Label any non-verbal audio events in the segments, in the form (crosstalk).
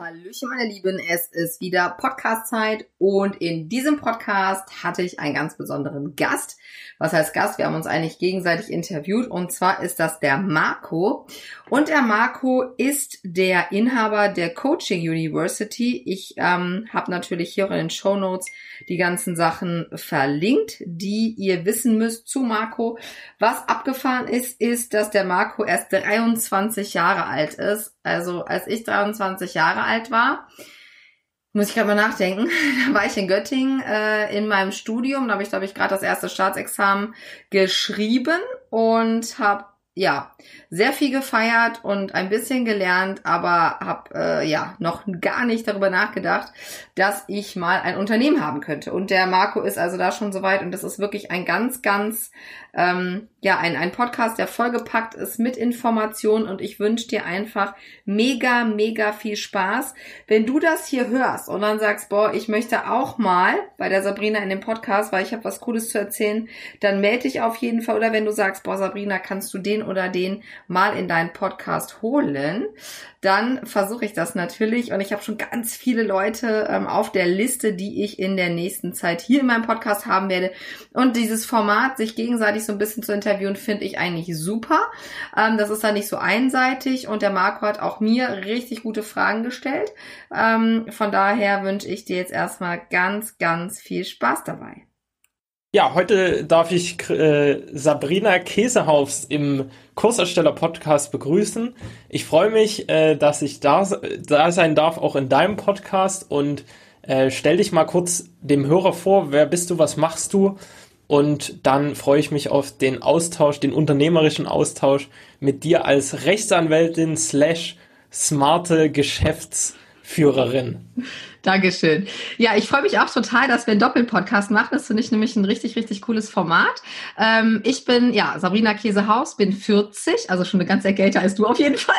Hallöchen, meine Lieben, es ist wieder Podcast-Zeit und in diesem Podcast hatte ich einen ganz besonderen Gast. Was heißt Gast? Wir haben uns eigentlich gegenseitig interviewt und zwar ist das der Marco. Und der Marco ist der Inhaber der Coaching University. Ich ähm, habe natürlich hier in den Show Notes die ganzen Sachen verlinkt, die ihr wissen müsst zu Marco. Was abgefahren ist, ist, dass der Marco erst 23 Jahre alt ist. Also als ich 23 Jahre alt war, muss ich gerade mal nachdenken. (laughs) Da war ich in Göttingen äh, in meinem Studium. Da habe ich, glaube ich, gerade das erste Staatsexamen geschrieben und habe ja, sehr viel gefeiert und ein bisschen gelernt, aber habe äh, ja noch gar nicht darüber nachgedacht, dass ich mal ein Unternehmen haben könnte. Und der Marco ist also da schon soweit und das ist wirklich ein ganz, ganz ähm, ja ein, ein Podcast, der vollgepackt ist mit Informationen und ich wünsche dir einfach mega, mega viel Spaß. Wenn du das hier hörst und dann sagst, boah, ich möchte auch mal bei der Sabrina in dem Podcast, weil ich habe was Cooles zu erzählen, dann melde dich auf jeden Fall. Oder wenn du sagst, boah, Sabrina, kannst du den oder den mal in deinen Podcast holen, dann versuche ich das natürlich. Und ich habe schon ganz viele Leute ähm, auf der Liste, die ich in der nächsten Zeit hier in meinem Podcast haben werde. Und dieses Format, sich gegenseitig so ein bisschen zu interviewen, finde ich eigentlich super. Ähm, das ist dann nicht so einseitig und der Marco hat auch mir richtig gute Fragen gestellt. Ähm, von daher wünsche ich dir jetzt erstmal ganz, ganz viel Spaß dabei. Ja, heute darf ich äh, Sabrina Käsehaufs im Kursersteller-Podcast begrüßen. Ich freue mich, äh, dass ich da, da sein darf, auch in deinem Podcast. Und äh, stell dich mal kurz dem Hörer vor, wer bist du, was machst du? Und dann freue ich mich auf den Austausch, den unternehmerischen Austausch mit dir als Rechtsanwältin slash smarte Geschäftsführerin. (laughs) Dankeschön. Ja, ich freue mich auch total, dass wir einen Doppelpodcast machen. Das finde ich nämlich ein richtig, richtig cooles Format. Ähm, ich bin, ja, Sabrina Käsehaus, bin 40, also schon eine ganze Ecke älter als du auf jeden Fall.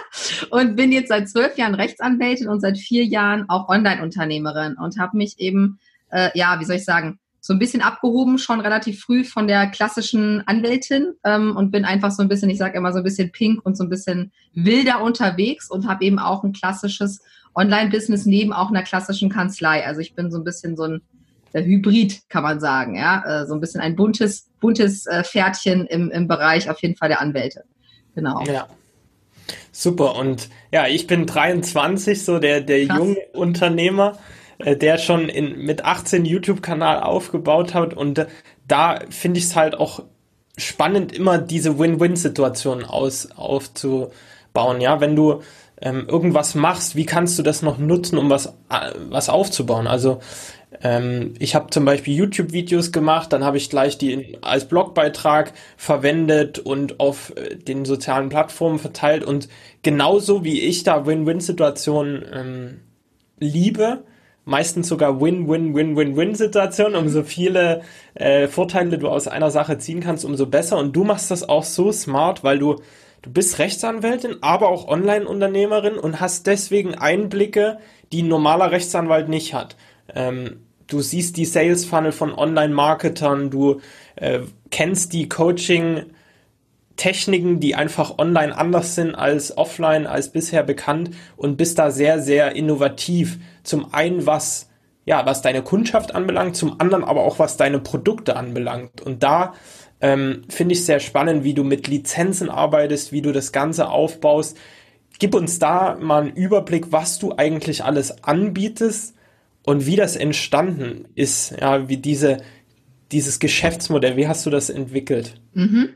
(laughs) und bin jetzt seit zwölf Jahren Rechtsanwältin und seit vier Jahren auch Online-Unternehmerin und habe mich eben, äh, ja, wie soll ich sagen, so ein bisschen abgehoben, schon relativ früh von der klassischen Anwältin ähm, und bin einfach so ein bisschen, ich sage immer so ein bisschen pink und so ein bisschen wilder unterwegs und habe eben auch ein klassisches Online-Business neben auch einer klassischen Kanzlei. Also ich bin so ein bisschen so ein der Hybrid, kann man sagen, ja, äh, so ein bisschen ein buntes, buntes äh, Pferdchen im, im Bereich auf jeden Fall der Anwälte. Genau. Ja. Super. Und ja, ich bin 23, so der, der junge Unternehmer, der schon in, mit 18 YouTube-Kanal aufgebaut hat. Und da finde ich es halt auch spannend, immer diese Win-Win-Situation aus, aufzubauen. Ja, wenn du ähm, irgendwas machst, wie kannst du das noch nutzen, um was, äh, was aufzubauen? Also ähm, ich habe zum Beispiel YouTube-Videos gemacht, dann habe ich gleich die als Blogbeitrag verwendet und auf äh, den sozialen Plattformen verteilt und genauso wie ich da Win-Win-Situationen ähm, liebe, meistens sogar Win-Win-Win-Win-Win-Situationen, umso viele äh, Vorteile du aus einer Sache ziehen kannst, umso besser. Und du machst das auch so smart, weil du Du bist Rechtsanwältin, aber auch Online-Unternehmerin und hast deswegen Einblicke, die ein normaler Rechtsanwalt nicht hat. Ähm, du siehst die Sales Funnel von Online-Marketern, du äh, kennst die Coaching- Techniken, die einfach online anders sind als offline, als bisher bekannt und bist da sehr, sehr innovativ. Zum einen, was, ja, was deine Kundschaft anbelangt, zum anderen aber auch, was deine Produkte anbelangt. Und da ähm, Finde ich sehr spannend, wie du mit Lizenzen arbeitest, wie du das Ganze aufbaust. Gib uns da mal einen Überblick, was du eigentlich alles anbietest und wie das entstanden ist, ja, wie diese, dieses Geschäftsmodell, wie hast du das entwickelt? Mhm.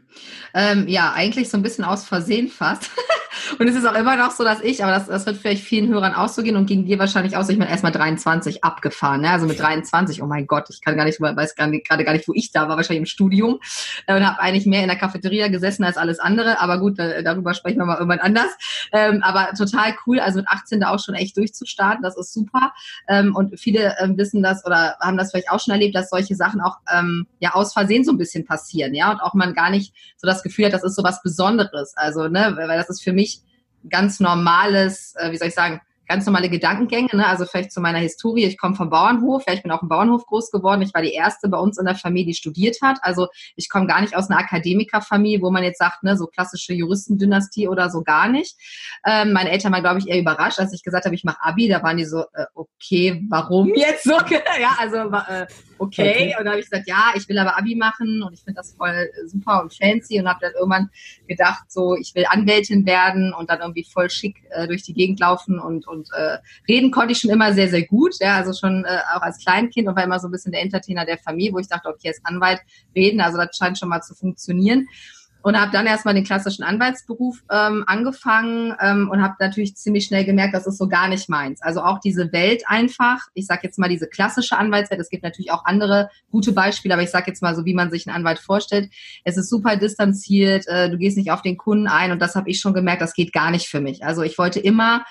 Ähm, ja, eigentlich so ein bisschen aus Versehen fast. (laughs) Und es ist auch immer noch so, dass ich, aber das, das wird vielleicht vielen Hörern auszugehen und gegen dir wahrscheinlich auch so, ich bin erstmal 23 abgefahren, ne? also mit 23, oh mein Gott, ich kann gar nicht, weiß gerade gar nicht, wo ich da war, wahrscheinlich im Studium äh, und habe eigentlich mehr in der Cafeteria gesessen als alles andere, aber gut, darüber sprechen wir mal irgendwann anders. Ähm, aber total cool, also mit 18 da auch schon echt durchzustarten, das ist super. Ähm, und viele ähm, wissen das oder haben das vielleicht auch schon erlebt, dass solche Sachen auch ja aus Versehen so ein bisschen passieren, ja, und auch man gar nicht so das Gefühl hat, das ist so was Besonderes. Also, ne, weil das ist für mich ganz normales, äh, wie soll ich sagen, ganz normale Gedankengänge, ne? also vielleicht zu meiner Historie. Ich komme vom Bauernhof, ja, ich bin auf dem Bauernhof groß geworden. Ich war die erste bei uns in der Familie, die studiert hat. Also ich komme gar nicht aus einer Akademikerfamilie, wo man jetzt sagt, ne, so klassische Juristendynastie oder so gar nicht. Ähm, meine Eltern waren, glaube ich, eher überrascht, als ich gesagt habe, ich mache Abi. Da waren die so, äh, okay, warum jetzt so? (laughs) ja, also äh, okay. Und dann habe ich gesagt, ja, ich will aber Abi machen und ich finde das voll super und fancy und habe dann irgendwann gedacht, so, ich will Anwältin werden und dann irgendwie voll schick äh, durch die Gegend laufen und, und äh, reden konnte ich schon immer sehr, sehr gut, ja, also schon äh, auch als Kleinkind und war immer so ein bisschen der Entertainer der Familie, wo ich dachte, okay, als Anwalt reden, also das scheint schon mal zu funktionieren und habe dann erstmal den klassischen Anwaltsberuf ähm, angefangen ähm, und habe natürlich ziemlich schnell gemerkt, das ist so gar nicht meins. Also auch diese Welt einfach, ich sage jetzt mal diese klassische Anwaltswelt, es gibt natürlich auch andere gute Beispiele, aber ich sage jetzt mal so, wie man sich einen Anwalt vorstellt. Es ist super distanziert, äh, du gehst nicht auf den Kunden ein und das habe ich schon gemerkt, das geht gar nicht für mich. Also ich wollte immer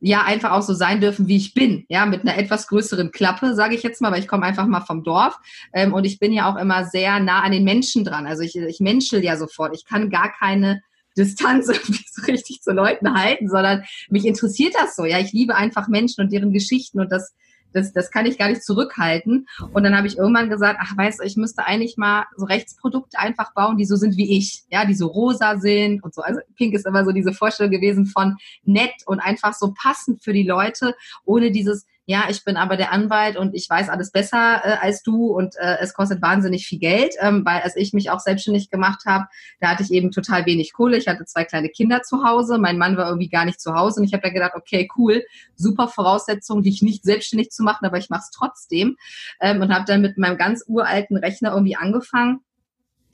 ja einfach auch so sein dürfen, wie ich bin, ja, mit einer etwas größeren Klappe, sage ich jetzt mal, weil ich komme einfach mal vom Dorf ähm, und ich bin ja auch immer sehr nah an den Menschen dran. Also ich, ich menschel ja sofort. Ich kann gar keine Distanz (laughs) so richtig zu Leuten halten, sondern mich interessiert das so. Ja, ich liebe einfach Menschen und deren Geschichten und das das, das kann ich gar nicht zurückhalten. Und dann habe ich irgendwann gesagt, ach weißt du, ich müsste eigentlich mal so Rechtsprodukte einfach bauen, die so sind wie ich, ja, die so rosa sind und so. Also Pink ist immer so diese Vorstellung gewesen von nett und einfach so passend für die Leute, ohne dieses ja, ich bin aber der Anwalt und ich weiß alles besser äh, als du und äh, es kostet wahnsinnig viel Geld, ähm, weil als ich mich auch selbstständig gemacht habe, da hatte ich eben total wenig Kohle. Ich hatte zwei kleine Kinder zu Hause, mein Mann war irgendwie gar nicht zu Hause und ich habe da gedacht, okay, cool, super Voraussetzung, dich nicht selbstständig zu machen, aber ich mache es trotzdem ähm, und habe dann mit meinem ganz uralten Rechner irgendwie angefangen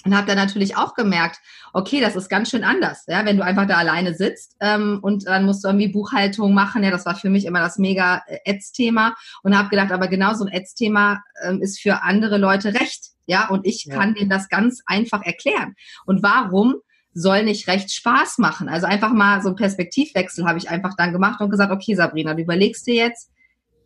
und habe dann natürlich auch gemerkt, okay, das ist ganz schön anders, ja, wenn du einfach da alleine sitzt ähm, und dann musst du irgendwie Buchhaltung machen. Ja, das war für mich immer das mega äh, Ads-Thema und habe gedacht, aber genau so ein Ads-Thema ähm, ist für andere Leute recht, ja, und ich ja. kann denen das ganz einfach erklären. Und warum soll nicht recht Spaß machen? Also einfach mal so einen Perspektivwechsel habe ich einfach dann gemacht und gesagt, okay, Sabrina, du überlegst dir jetzt,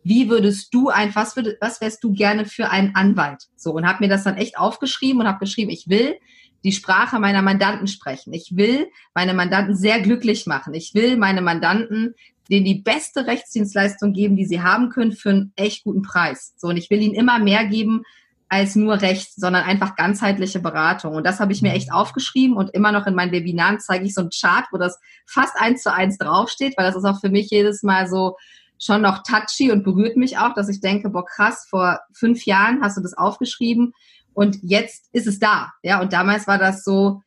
wie würdest du ein, was, würd, was wärst du gerne für einen Anwalt? So, und habe mir das dann echt aufgeschrieben und habe geschrieben, ich will die Sprache meiner Mandanten sprechen. Ich will meine Mandanten sehr glücklich machen. Ich will meine Mandanten denen die beste Rechtsdienstleistung geben, die sie haben können für einen echt guten Preis. So, und ich will ihnen immer mehr geben als nur Recht, sondern einfach ganzheitliche Beratung. Und das habe ich mir echt aufgeschrieben und immer noch in meinen Webinaren zeige ich so einen Chart, wo das fast eins zu eins draufsteht, weil das ist auch für mich jedes Mal so, schon noch touchy und berührt mich auch, dass ich denke, boah krass, vor fünf Jahren hast du das aufgeschrieben und jetzt ist es da. Ja, und damals war das so,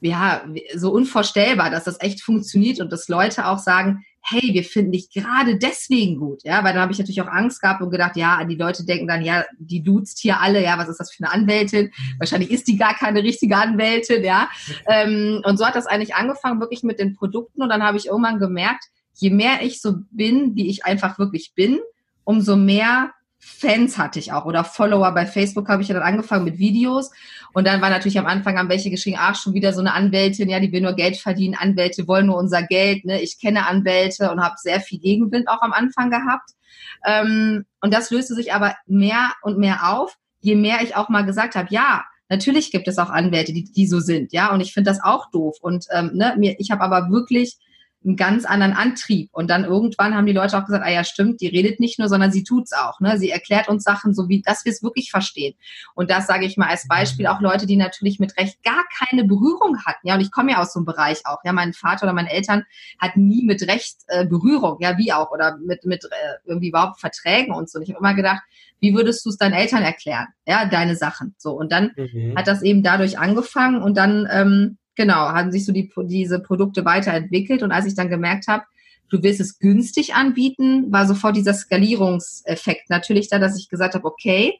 ja, so unvorstellbar, dass das echt funktioniert und dass Leute auch sagen, hey, wir finden dich gerade deswegen gut, ja, weil da habe ich natürlich auch Angst gehabt und gedacht, ja, die Leute denken dann, ja, die duzt hier alle, ja, was ist das für eine Anwältin? Wahrscheinlich ist die gar keine richtige Anwältin, ja. (laughs) Ähm, und so hat das eigentlich angefangen, wirklich mit den Produkten und dann habe ich irgendwann gemerkt, je mehr ich so bin, wie ich einfach wirklich bin, umso mehr Fans hatte ich auch oder Follower. Bei Facebook habe ich ja dann angefangen mit Videos. Und dann war natürlich am Anfang haben welche geschrieben, ach schon wieder so eine Anwältin, ja, die will nur Geld verdienen, Anwälte wollen nur unser Geld, ne? Ich kenne Anwälte und habe sehr viel Gegenwind auch am Anfang gehabt. Ähm, und das löste sich aber mehr und mehr auf, je mehr ich auch mal gesagt habe, ja, natürlich gibt es auch Anwälte, die, die so sind, ja, und ich finde das auch doof. Und ähm, ne, mir, ich habe aber wirklich einen ganz anderen Antrieb. Und dann irgendwann haben die Leute auch gesagt, ah ja, stimmt, die redet nicht nur, sondern sie tut's auch. Ne? Sie erklärt uns Sachen so, wie dass wir es wirklich verstehen. Und das sage ich mal als Beispiel auch Leute, die natürlich mit Recht gar keine Berührung hatten. Ja, und ich komme ja aus so einem Bereich auch. Ja, mein Vater oder meine Eltern hatten nie mit Recht äh, Berührung, ja, wie auch, oder mit, mit äh, irgendwie überhaupt Verträgen und so. Und ich habe immer gedacht, wie würdest du es deinen Eltern erklären? Ja, deine Sachen. So. Und dann mhm. hat das eben dadurch angefangen und dann ähm, genau, haben sich so die, diese Produkte weiterentwickelt. Und als ich dann gemerkt habe, du willst es günstig anbieten, war sofort dieser Skalierungseffekt natürlich da, dass ich gesagt habe, okay,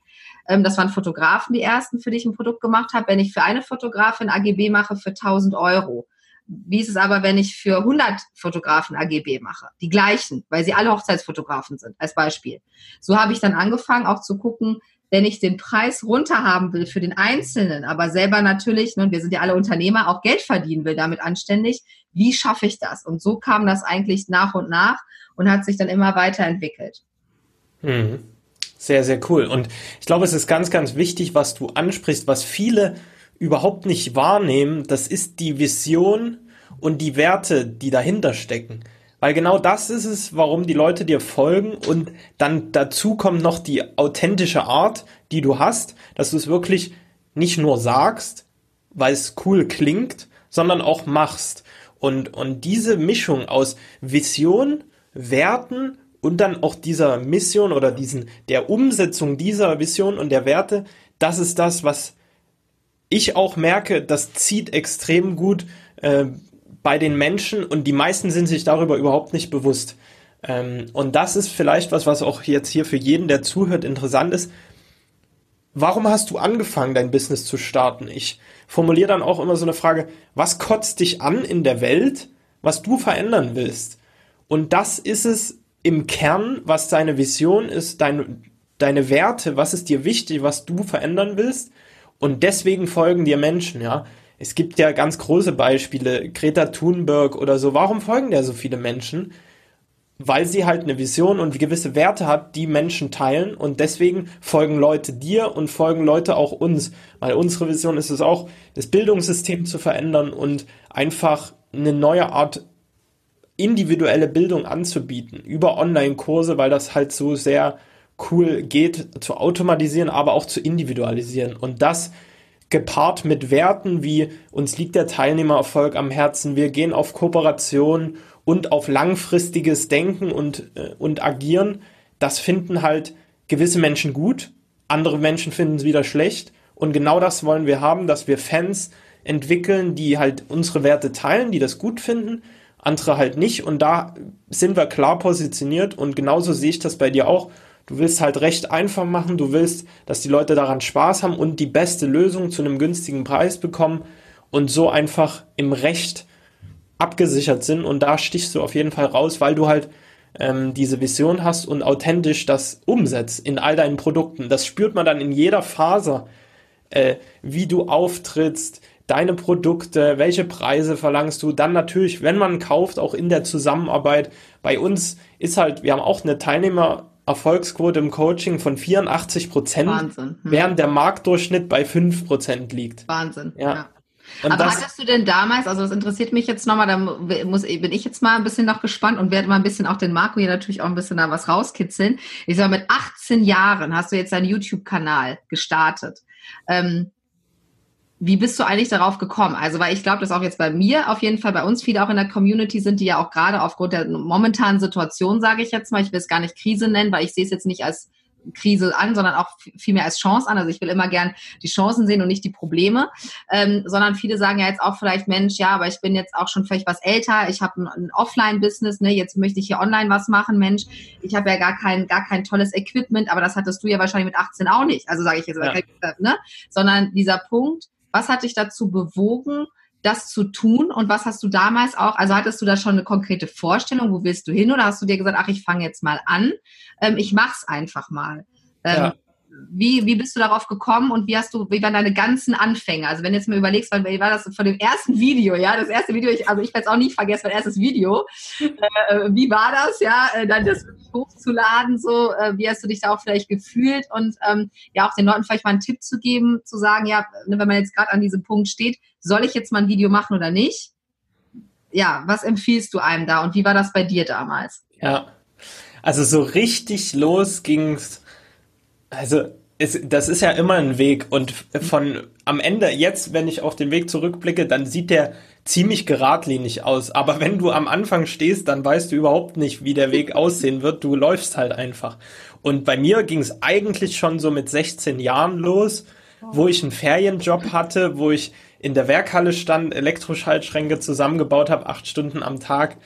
ähm, das waren Fotografen, die ersten, für die ich ein Produkt gemacht habe. Wenn ich für eine Fotografin AGB mache für 1000 Euro, wie ist es aber, wenn ich für 100 Fotografen AGB mache? Die gleichen, weil sie alle Hochzeitsfotografen sind, als Beispiel. So habe ich dann angefangen, auch zu gucken, wenn ich den Preis runterhaben will für den Einzelnen, aber selber natürlich, und wir sind ja alle Unternehmer, auch Geld verdienen will damit anständig, wie schaffe ich das? Und so kam das eigentlich nach und nach und hat sich dann immer weiterentwickelt. Mhm. Sehr, sehr cool. Und ich glaube, es ist ganz, ganz wichtig, was du ansprichst, was viele überhaupt nicht wahrnehmen, das ist die Vision und die Werte, die dahinter stecken. Weil genau das ist es, warum die Leute dir folgen und dann dazu kommt noch die authentische Art, die du hast, dass du es wirklich nicht nur sagst, weil es cool klingt, sondern auch machst. Und, und diese Mischung aus Vision, Werten und dann auch dieser Mission oder diesen, der Umsetzung dieser Vision und der Werte, das ist das, was ich auch merke, das zieht extrem gut äh, bei den Menschen und die meisten sind sich darüber überhaupt nicht bewusst. Ähm, und das ist vielleicht was, was auch jetzt hier für jeden, der zuhört, interessant ist. Warum hast du angefangen, dein Business zu starten? Ich formuliere dann auch immer so eine Frage, was kotzt dich an in der Welt, was du verändern willst? Und das ist es im Kern, was deine Vision ist, dein, deine Werte, was ist dir wichtig, was du verändern willst. Und deswegen folgen dir Menschen, ja. Es gibt ja ganz große Beispiele, Greta Thunberg oder so. Warum folgen dir so viele Menschen? Weil sie halt eine Vision und gewisse Werte hat, die Menschen teilen und deswegen folgen Leute dir und folgen Leute auch uns. Weil unsere Vision ist es auch, das Bildungssystem zu verändern und einfach eine neue Art individuelle Bildung anzubieten über Online-Kurse, weil das halt so sehr cool geht, zu automatisieren, aber auch zu individualisieren. Und das gepaart mit Werten wie uns liegt der Teilnehmererfolg am Herzen, wir gehen auf Kooperation und auf langfristiges Denken und, äh, und Agieren, das finden halt gewisse Menschen gut, andere Menschen finden es wieder schlecht. Und genau das wollen wir haben, dass wir Fans entwickeln, die halt unsere Werte teilen, die das gut finden, andere halt nicht. Und da sind wir klar positioniert und genauso sehe ich das bei dir auch. Du willst halt recht einfach machen, du willst, dass die Leute daran Spaß haben und die beste Lösung zu einem günstigen Preis bekommen und so einfach im Recht abgesichert sind. Und da stichst du auf jeden Fall raus, weil du halt ähm, diese Vision hast und authentisch das umsetzt in all deinen Produkten. Das spürt man dann in jeder Faser, äh, wie du auftrittst, deine Produkte, welche Preise verlangst du, dann natürlich, wenn man kauft, auch in der Zusammenarbeit. Bei uns ist halt, wir haben auch eine Teilnehmer, Erfolgsquote im Coaching von 84 Prozent, Wahnsinn. Hm. während der Marktdurchschnitt bei 5 Prozent liegt. Wahnsinn. Ja. ja. Aber das, hattest du denn damals, also das interessiert mich jetzt nochmal, da muss, bin ich jetzt mal ein bisschen noch gespannt und werde mal ein bisschen auch den Marco hier natürlich auch ein bisschen da was rauskitzeln. Ich sag mal, mit 18 Jahren hast du jetzt deinen YouTube-Kanal gestartet. Ähm, wie bist du eigentlich darauf gekommen? Also, weil ich glaube, dass auch jetzt bei mir, auf jeden Fall bei uns viele auch in der Community sind, die ja auch gerade aufgrund der momentanen Situation, sage ich jetzt mal, ich will es gar nicht Krise nennen, weil ich sehe es jetzt nicht als Krise an, sondern auch vielmehr als Chance an. Also ich will immer gern die Chancen sehen und nicht die Probleme, ähm, sondern viele sagen ja jetzt auch vielleicht, Mensch, ja, aber ich bin jetzt auch schon vielleicht was älter, ich habe ein, ein Offline-Business, ne, jetzt möchte ich hier online was machen, Mensch, ich habe ja gar kein, gar kein tolles Equipment, aber das hattest du ja wahrscheinlich mit 18 auch nicht, also sage ich jetzt, ja. ne, sondern dieser Punkt, was hat dich dazu bewogen, das zu tun? Und was hast du damals auch, also hattest du da schon eine konkrete Vorstellung, wo willst du hin? Oder hast du dir gesagt, ach, ich fange jetzt mal an, ähm, ich mach's einfach mal? Ähm, ja wie, wie bist du darauf gekommen und wie hast du, wie waren deine ganzen Anfänge? Also wenn du jetzt mal überlegst, wie war das von dem ersten Video, ja, das erste Video, ich, also ich werde es auch nicht vergessen, mein erstes Video. Äh, wie war das, ja, äh, dann das hochzuladen, so, äh, wie hast du dich da auch vielleicht gefühlt und ähm, ja auch den Leuten vielleicht mal einen Tipp zu geben, zu sagen, ja, ne, wenn man jetzt gerade an diesem Punkt steht, soll ich jetzt mal ein Video machen oder nicht? Ja, was empfiehlst du einem da und wie war das bei dir damals? Ja, also so richtig los ging's also es, das ist ja immer ein Weg und von am Ende jetzt, wenn ich auf den Weg zurückblicke, dann sieht der ziemlich geradlinig aus. Aber wenn du am Anfang stehst, dann weißt du überhaupt nicht, wie der Weg (laughs) aussehen wird. Du läufst halt einfach. Und bei mir ging es eigentlich schon so mit 16 Jahren los, wo ich einen Ferienjob hatte, wo ich in der Werkhalle stand, Elektroschaltschränke zusammengebaut habe, acht Stunden am Tag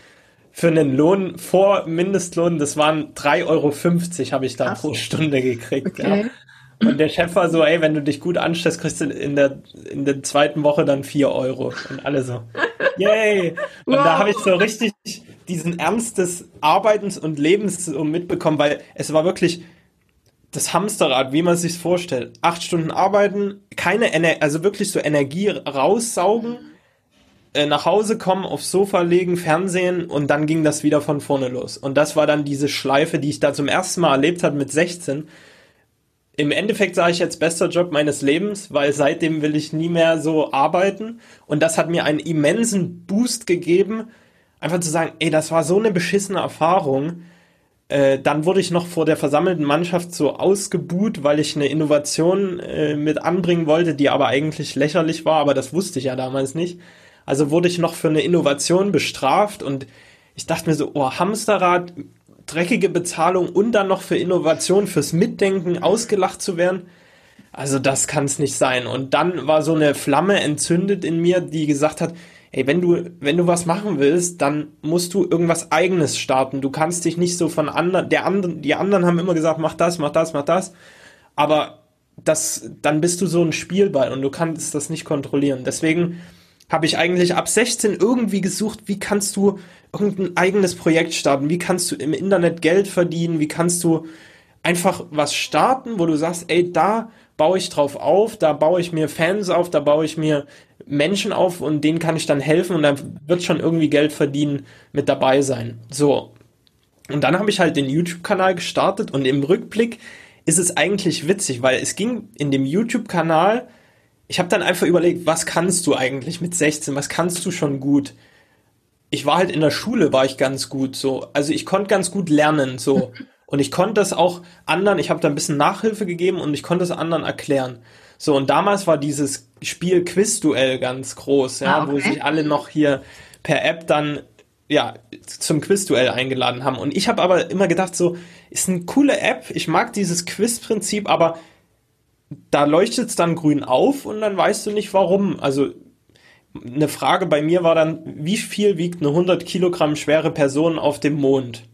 für einen Lohn vor Mindestlohn, das waren 3,50 Euro habe ich da Ach. pro Stunde gekriegt. Okay. Ja. Und der Chef war so, ey, wenn du dich gut anstellst, kriegst du in der, in der zweiten Woche dann 4 Euro. Und alle so. Yay! Und wow. da habe ich so richtig diesen Ernst des Arbeitens und Lebens so mitbekommen, weil es war wirklich das Hamsterrad, wie man sich vorstellt. Acht Stunden arbeiten, keine Ener also wirklich so Energie raussaugen, äh, nach Hause kommen, aufs Sofa legen, Fernsehen und dann ging das wieder von vorne los. Und das war dann diese Schleife, die ich da zum ersten Mal erlebt habe mit 16. Im Endeffekt sage ich jetzt bester Job meines Lebens, weil seitdem will ich nie mehr so arbeiten. Und das hat mir einen immensen Boost gegeben, einfach zu sagen, ey, das war so eine beschissene Erfahrung äh, dann wurde ich noch vor der versammelten Mannschaft so ausgebuht, weil ich eine Innovation äh, mit anbringen wollte, die aber eigentlich lächerlich war, aber das wusste ich ja damals nicht. Also wurde ich noch für eine Innovation bestraft und ich dachte mir so, oh, Hamsterrad, dreckige Bezahlung und dann noch für Innovation, fürs Mitdenken ausgelacht zu werden. Also das kann es nicht sein. Und dann war so eine Flamme entzündet in mir, die gesagt hat, ey, wenn du, wenn du was machen willst, dann musst du irgendwas eigenes starten. Du kannst dich nicht so von anderen, der anderen, die anderen haben immer gesagt, mach das, mach das, mach das. Aber das, dann bist du so ein Spielball und du kannst das nicht kontrollieren. Deswegen habe ich eigentlich ab 16 irgendwie gesucht, wie kannst du irgendein eigenes Projekt starten? Wie kannst du im Internet Geld verdienen? Wie kannst du einfach was starten, wo du sagst, ey, da baue ich drauf auf, da baue ich mir Fans auf, da baue ich mir Menschen auf und denen kann ich dann helfen und dann wird schon irgendwie Geld verdienen mit dabei sein. So. Und dann habe ich halt den YouTube-Kanal gestartet und im Rückblick ist es eigentlich witzig, weil es ging in dem YouTube-Kanal, ich habe dann einfach überlegt, was kannst du eigentlich mit 16, was kannst du schon gut? Ich war halt in der Schule, war ich ganz gut so. Also ich konnte ganz gut lernen so. (laughs) Und ich konnte das auch anderen, ich habe da ein bisschen Nachhilfe gegeben und ich konnte es anderen erklären. So, und damals war dieses Spiel Quizduell ganz groß, ja, ah, okay. wo sich alle noch hier per App dann ja, zum Quizduell eingeladen haben. Und ich habe aber immer gedacht, so, ist eine coole App, ich mag dieses Quiz-Prinzip, aber da leuchtet es dann grün auf und dann weißt du nicht warum. Also eine Frage bei mir war dann, wie viel wiegt eine 100 Kilogramm schwere Person auf dem Mond?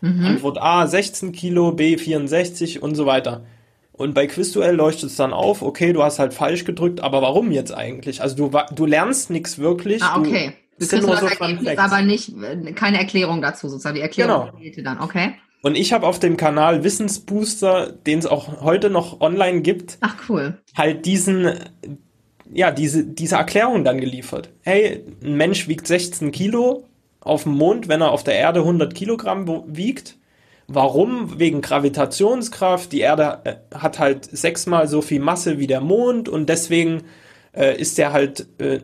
Mhm. Antwort A 16 Kilo, B 64 und so weiter. Und bei Quizduell leuchtet es dann auf, okay, du hast halt falsch gedrückt, aber warum jetzt eigentlich? Also du, du lernst nichts wirklich. Ah, okay. Du, nur so Ergebnis, aber nicht, keine Erklärung dazu sozusagen. Die Erklärung genau. fehlte dann, okay. Und ich habe auf dem Kanal Wissensbooster, den es auch heute noch online gibt, Ach cool. halt diesen, ja, diese, diese Erklärung dann geliefert. Hey, ein Mensch wiegt 16 Kilo auf dem Mond, wenn er auf der Erde 100 Kilogramm wiegt. Warum? Wegen Gravitationskraft. Die Erde äh, hat halt sechsmal so viel Masse wie der Mond und deswegen äh, ist er halt äh,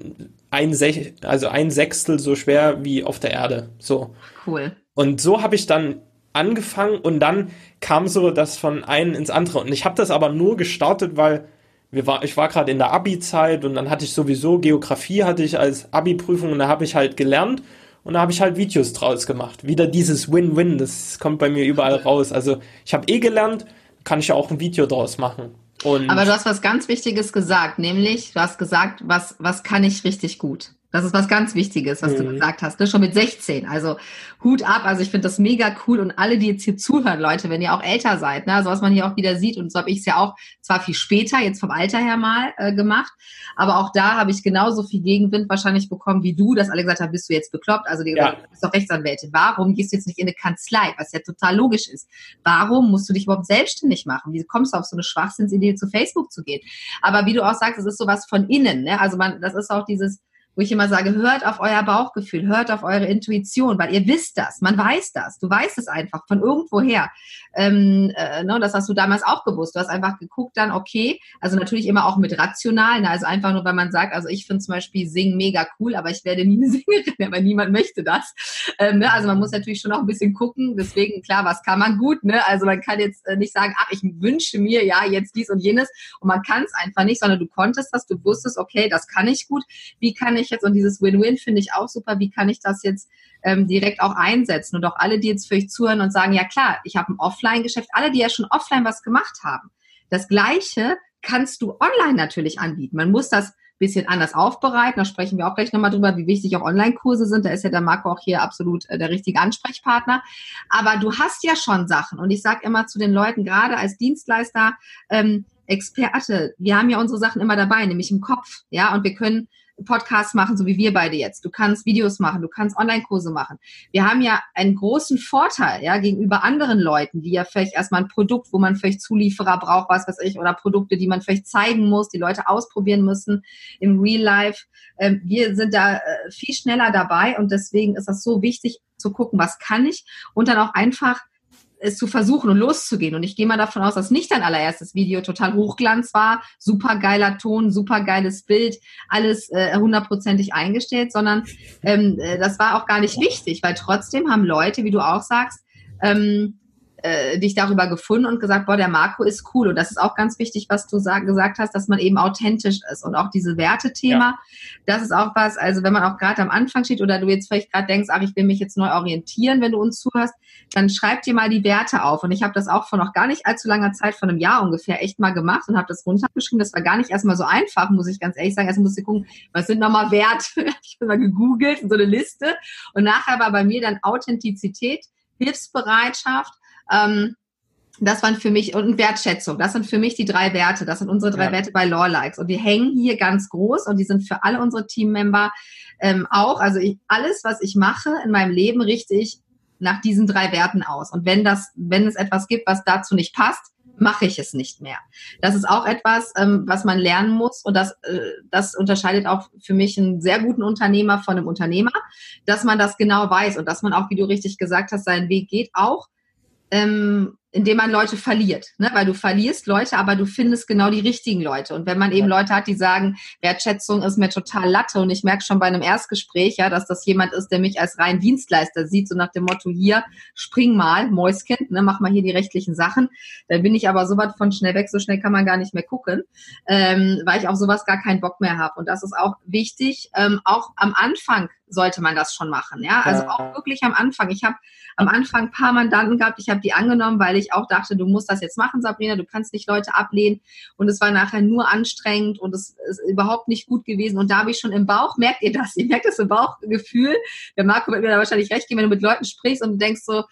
ein, Sech also ein Sechstel so schwer wie auf der Erde. So. Cool. Und so habe ich dann angefangen und dann kam so das von einem ins andere. Und ich habe das aber nur gestartet, weil wir war, ich war gerade in der Abi-Zeit und dann hatte ich sowieso Geografie hatte ich als Abi-Prüfung und da habe ich halt gelernt und da habe ich halt Videos draus gemacht. Wieder dieses Win-Win, das kommt bei mir überall raus. Also ich habe eh gelernt, kann ich ja auch ein Video draus machen. Und Aber du hast was ganz Wichtiges gesagt, nämlich du hast gesagt, was, was kann ich richtig gut? Das ist was ganz Wichtiges, was mhm. du gesagt hast, ne? schon mit 16. Also Hut ab, also ich finde das mega cool und alle, die jetzt hier zuhören, Leute, wenn ihr auch älter seid, ne? also was man hier auch wieder sieht und so habe ich es ja auch zwar viel später, jetzt vom Alter her mal äh, gemacht, aber auch da habe ich genauso viel Gegenwind wahrscheinlich bekommen wie du, dass alle gesagt haben, bist du jetzt bekloppt, also die ja. gesagt, du bist doch Rechtsanwältin. Warum gehst du jetzt nicht in eine Kanzlei, was ja total logisch ist? Warum musst du dich überhaupt selbstständig machen? Wie kommst du auf so eine Schwachsinnsidee, zu Facebook zu gehen? Aber wie du auch sagst, es ist sowas von innen, ne? also man, das ist auch dieses wo ich immer sage, hört auf euer Bauchgefühl, hört auf eure Intuition, weil ihr wisst das, man weiß das, du weißt es einfach von irgendwoher. Ähm, äh, ne, das hast du damals auch gewusst. Du hast einfach geguckt dann, okay, also natürlich immer auch mit rational, ne, also einfach nur, weil man sagt, also ich finde zum Beispiel Singen mega cool, aber ich werde nie eine (laughs) Sängerin, aber niemand möchte das. Ähm, ne, also man muss natürlich schon auch ein bisschen gucken, deswegen, klar, was kann man gut, ne? Also man kann jetzt äh, nicht sagen, ach, ich wünsche mir ja jetzt dies und jenes und man kann es einfach nicht, sondern du konntest das, du wusstest, okay, das kann ich gut, wie kann ich jetzt, und dieses Win-Win finde ich auch super, wie kann ich das jetzt ähm, direkt auch einsetzen? Und auch alle, die jetzt für euch zuhören und sagen, ja klar, ich habe ein Offline-Geschäft, alle, die ja schon offline was gemacht haben. Das Gleiche kannst du online natürlich anbieten. Man muss das bisschen anders aufbereiten. Da sprechen wir auch gleich nochmal drüber, wie wichtig auch Online-Kurse sind. Da ist ja der Marco auch hier absolut äh, der richtige Ansprechpartner. Aber du hast ja schon Sachen. Und ich sage immer zu den Leuten, gerade als Dienstleister, ähm, Experte, wir haben ja unsere Sachen immer dabei, nämlich im Kopf. Ja, und wir können Podcasts machen, so wie wir beide jetzt. Du kannst Videos machen, du kannst Online-Kurse machen. Wir haben ja einen großen Vorteil, ja, gegenüber anderen Leuten, die ja vielleicht erstmal ein Produkt, wo man vielleicht Zulieferer braucht, was weiß ich, oder Produkte, die man vielleicht zeigen muss, die Leute ausprobieren müssen im Real Life. Ähm, wir sind da äh, viel schneller dabei und deswegen ist das so wichtig zu gucken, was kann ich und dann auch einfach es zu versuchen und loszugehen. Und ich gehe mal davon aus, dass nicht dein allererstes Video total Hochglanz war, super geiler Ton, super geiles Bild, alles äh, hundertprozentig eingestellt, sondern ähm, äh, das war auch gar nicht wichtig, weil trotzdem haben Leute, wie du auch sagst, ähm, äh, dich darüber gefunden und gesagt, boah, der Marco ist cool. Und das ist auch ganz wichtig, was du sag, gesagt hast, dass man eben authentisch ist. Und auch diese Wertethema, ja. das ist auch was, also wenn man auch gerade am Anfang steht oder du jetzt vielleicht gerade denkst, ach, ich will mich jetzt neu orientieren, wenn du uns zuhörst, dann schreib dir mal die Werte auf. Und ich habe das auch vor noch gar nicht allzu langer Zeit, von einem Jahr ungefähr, echt mal gemacht und habe das runtergeschrieben. Das war gar nicht erstmal so einfach, muss ich ganz ehrlich sagen. Erst musste ich gucken, was sind nochmal Werte? (laughs) ich habe mal gegoogelt, so eine Liste. Und nachher war bei mir dann Authentizität, Hilfsbereitschaft, ähm, das waren für mich und Wertschätzung. Das sind für mich die drei Werte. Das sind unsere drei ja. Werte bei Law Likes. Und die hängen hier ganz groß und die sind für alle unsere Teammember ähm, auch. Also ich, alles, was ich mache in meinem Leben, richte ich nach diesen drei Werten aus. Und wenn das, wenn es etwas gibt, was dazu nicht passt, mache ich es nicht mehr. Das ist auch etwas, ähm, was man lernen muss und das, äh, das unterscheidet auch für mich einen sehr guten Unternehmer von einem Unternehmer, dass man das genau weiß und dass man auch, wie du richtig gesagt hast, seinen Weg geht, auch ähm, indem man Leute verliert. Ne? Weil du verlierst Leute, aber du findest genau die richtigen Leute. Und wenn man eben Leute hat, die sagen, Wertschätzung ist mir total Latte und ich merke schon bei einem Erstgespräch, ja, dass das jemand ist, der mich als rein Dienstleister sieht, so nach dem Motto, hier, spring mal, Mäuskind, ne, mach mal hier die rechtlichen Sachen. Dann bin ich aber so weit von schnell weg, so schnell kann man gar nicht mehr gucken, ähm, weil ich auf sowas gar keinen Bock mehr habe. Und das ist auch wichtig, ähm, auch am Anfang sollte man das schon machen. Ja, also auch wirklich am Anfang. Ich habe am Anfang ein paar Mandanten gehabt, ich habe die angenommen, weil ich auch dachte, du musst das jetzt machen, Sabrina, du kannst nicht Leute ablehnen. Und es war nachher nur anstrengend und es ist überhaupt nicht gut gewesen. Und da habe ich schon im Bauch, merkt ihr das? Ihr merkt das im Bauchgefühl. Der Marco wird mir da wahrscheinlich recht geben, wenn du mit Leuten sprichst und denkst so,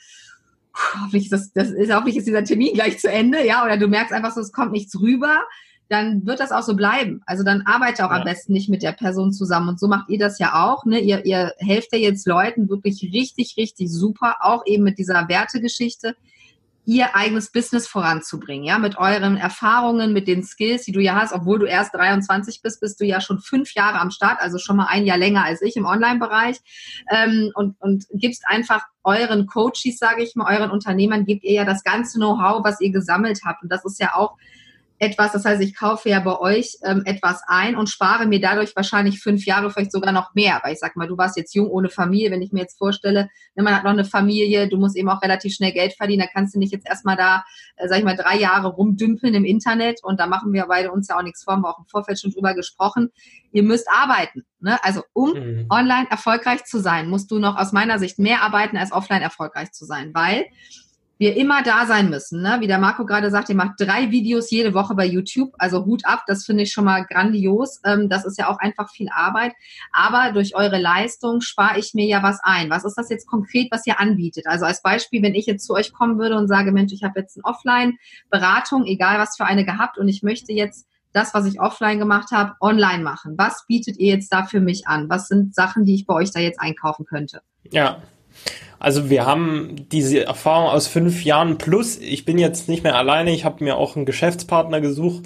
hoffentlich ist das, das ist hoffentlich ist dieser Termin gleich zu Ende, ja, oder du merkst einfach so, es kommt nichts rüber dann wird das auch so bleiben. Also dann arbeite auch ja. am besten nicht mit der Person zusammen. Und so macht ihr das ja auch. Ne? Ihr, ihr helft ja jetzt Leuten wirklich richtig, richtig super, auch eben mit dieser Wertegeschichte, ihr eigenes Business voranzubringen. Ja, mit euren Erfahrungen, mit den Skills, die du ja hast, obwohl du erst 23 bist, bist du ja schon fünf Jahre am Start, also schon mal ein Jahr länger als ich im Online-Bereich. Ähm, und, und gibst einfach euren Coaches, sage ich mal, euren Unternehmern, gebt ihr ja das ganze Know-how, was ihr gesammelt habt. Und das ist ja auch etwas, das heißt, ich kaufe ja bei euch ähm, etwas ein und spare mir dadurch wahrscheinlich fünf Jahre, vielleicht sogar noch mehr. Weil ich sag mal, du warst jetzt jung ohne Familie, wenn ich mir jetzt vorstelle, ne, man hat noch eine Familie, du musst eben auch relativ schnell Geld verdienen, da kannst du nicht jetzt erstmal da, äh, sag ich mal, drei Jahre rumdümpeln im Internet und da machen wir beide uns ja auch nichts vor, haben wir auch im Vorfeld schon drüber gesprochen. Ihr müsst arbeiten. Ne? Also um mhm. online erfolgreich zu sein, musst du noch aus meiner Sicht mehr arbeiten, als offline erfolgreich zu sein, weil wir immer da sein müssen. Ne? Wie der Marco gerade sagt, ihr macht drei Videos jede Woche bei YouTube. Also Hut ab, das finde ich schon mal grandios. Ähm, das ist ja auch einfach viel Arbeit. Aber durch eure Leistung spare ich mir ja was ein. Was ist das jetzt konkret, was ihr anbietet? Also als Beispiel, wenn ich jetzt zu euch kommen würde und sage, Mensch, ich habe jetzt eine Offline-Beratung, egal was für eine gehabt, und ich möchte jetzt das, was ich offline gemacht habe, online machen. Was bietet ihr jetzt da für mich an? Was sind Sachen, die ich bei euch da jetzt einkaufen könnte? Ja, also wir haben diese Erfahrung aus fünf Jahren plus. Ich bin jetzt nicht mehr alleine. Ich habe mir auch einen Geschäftspartner gesucht,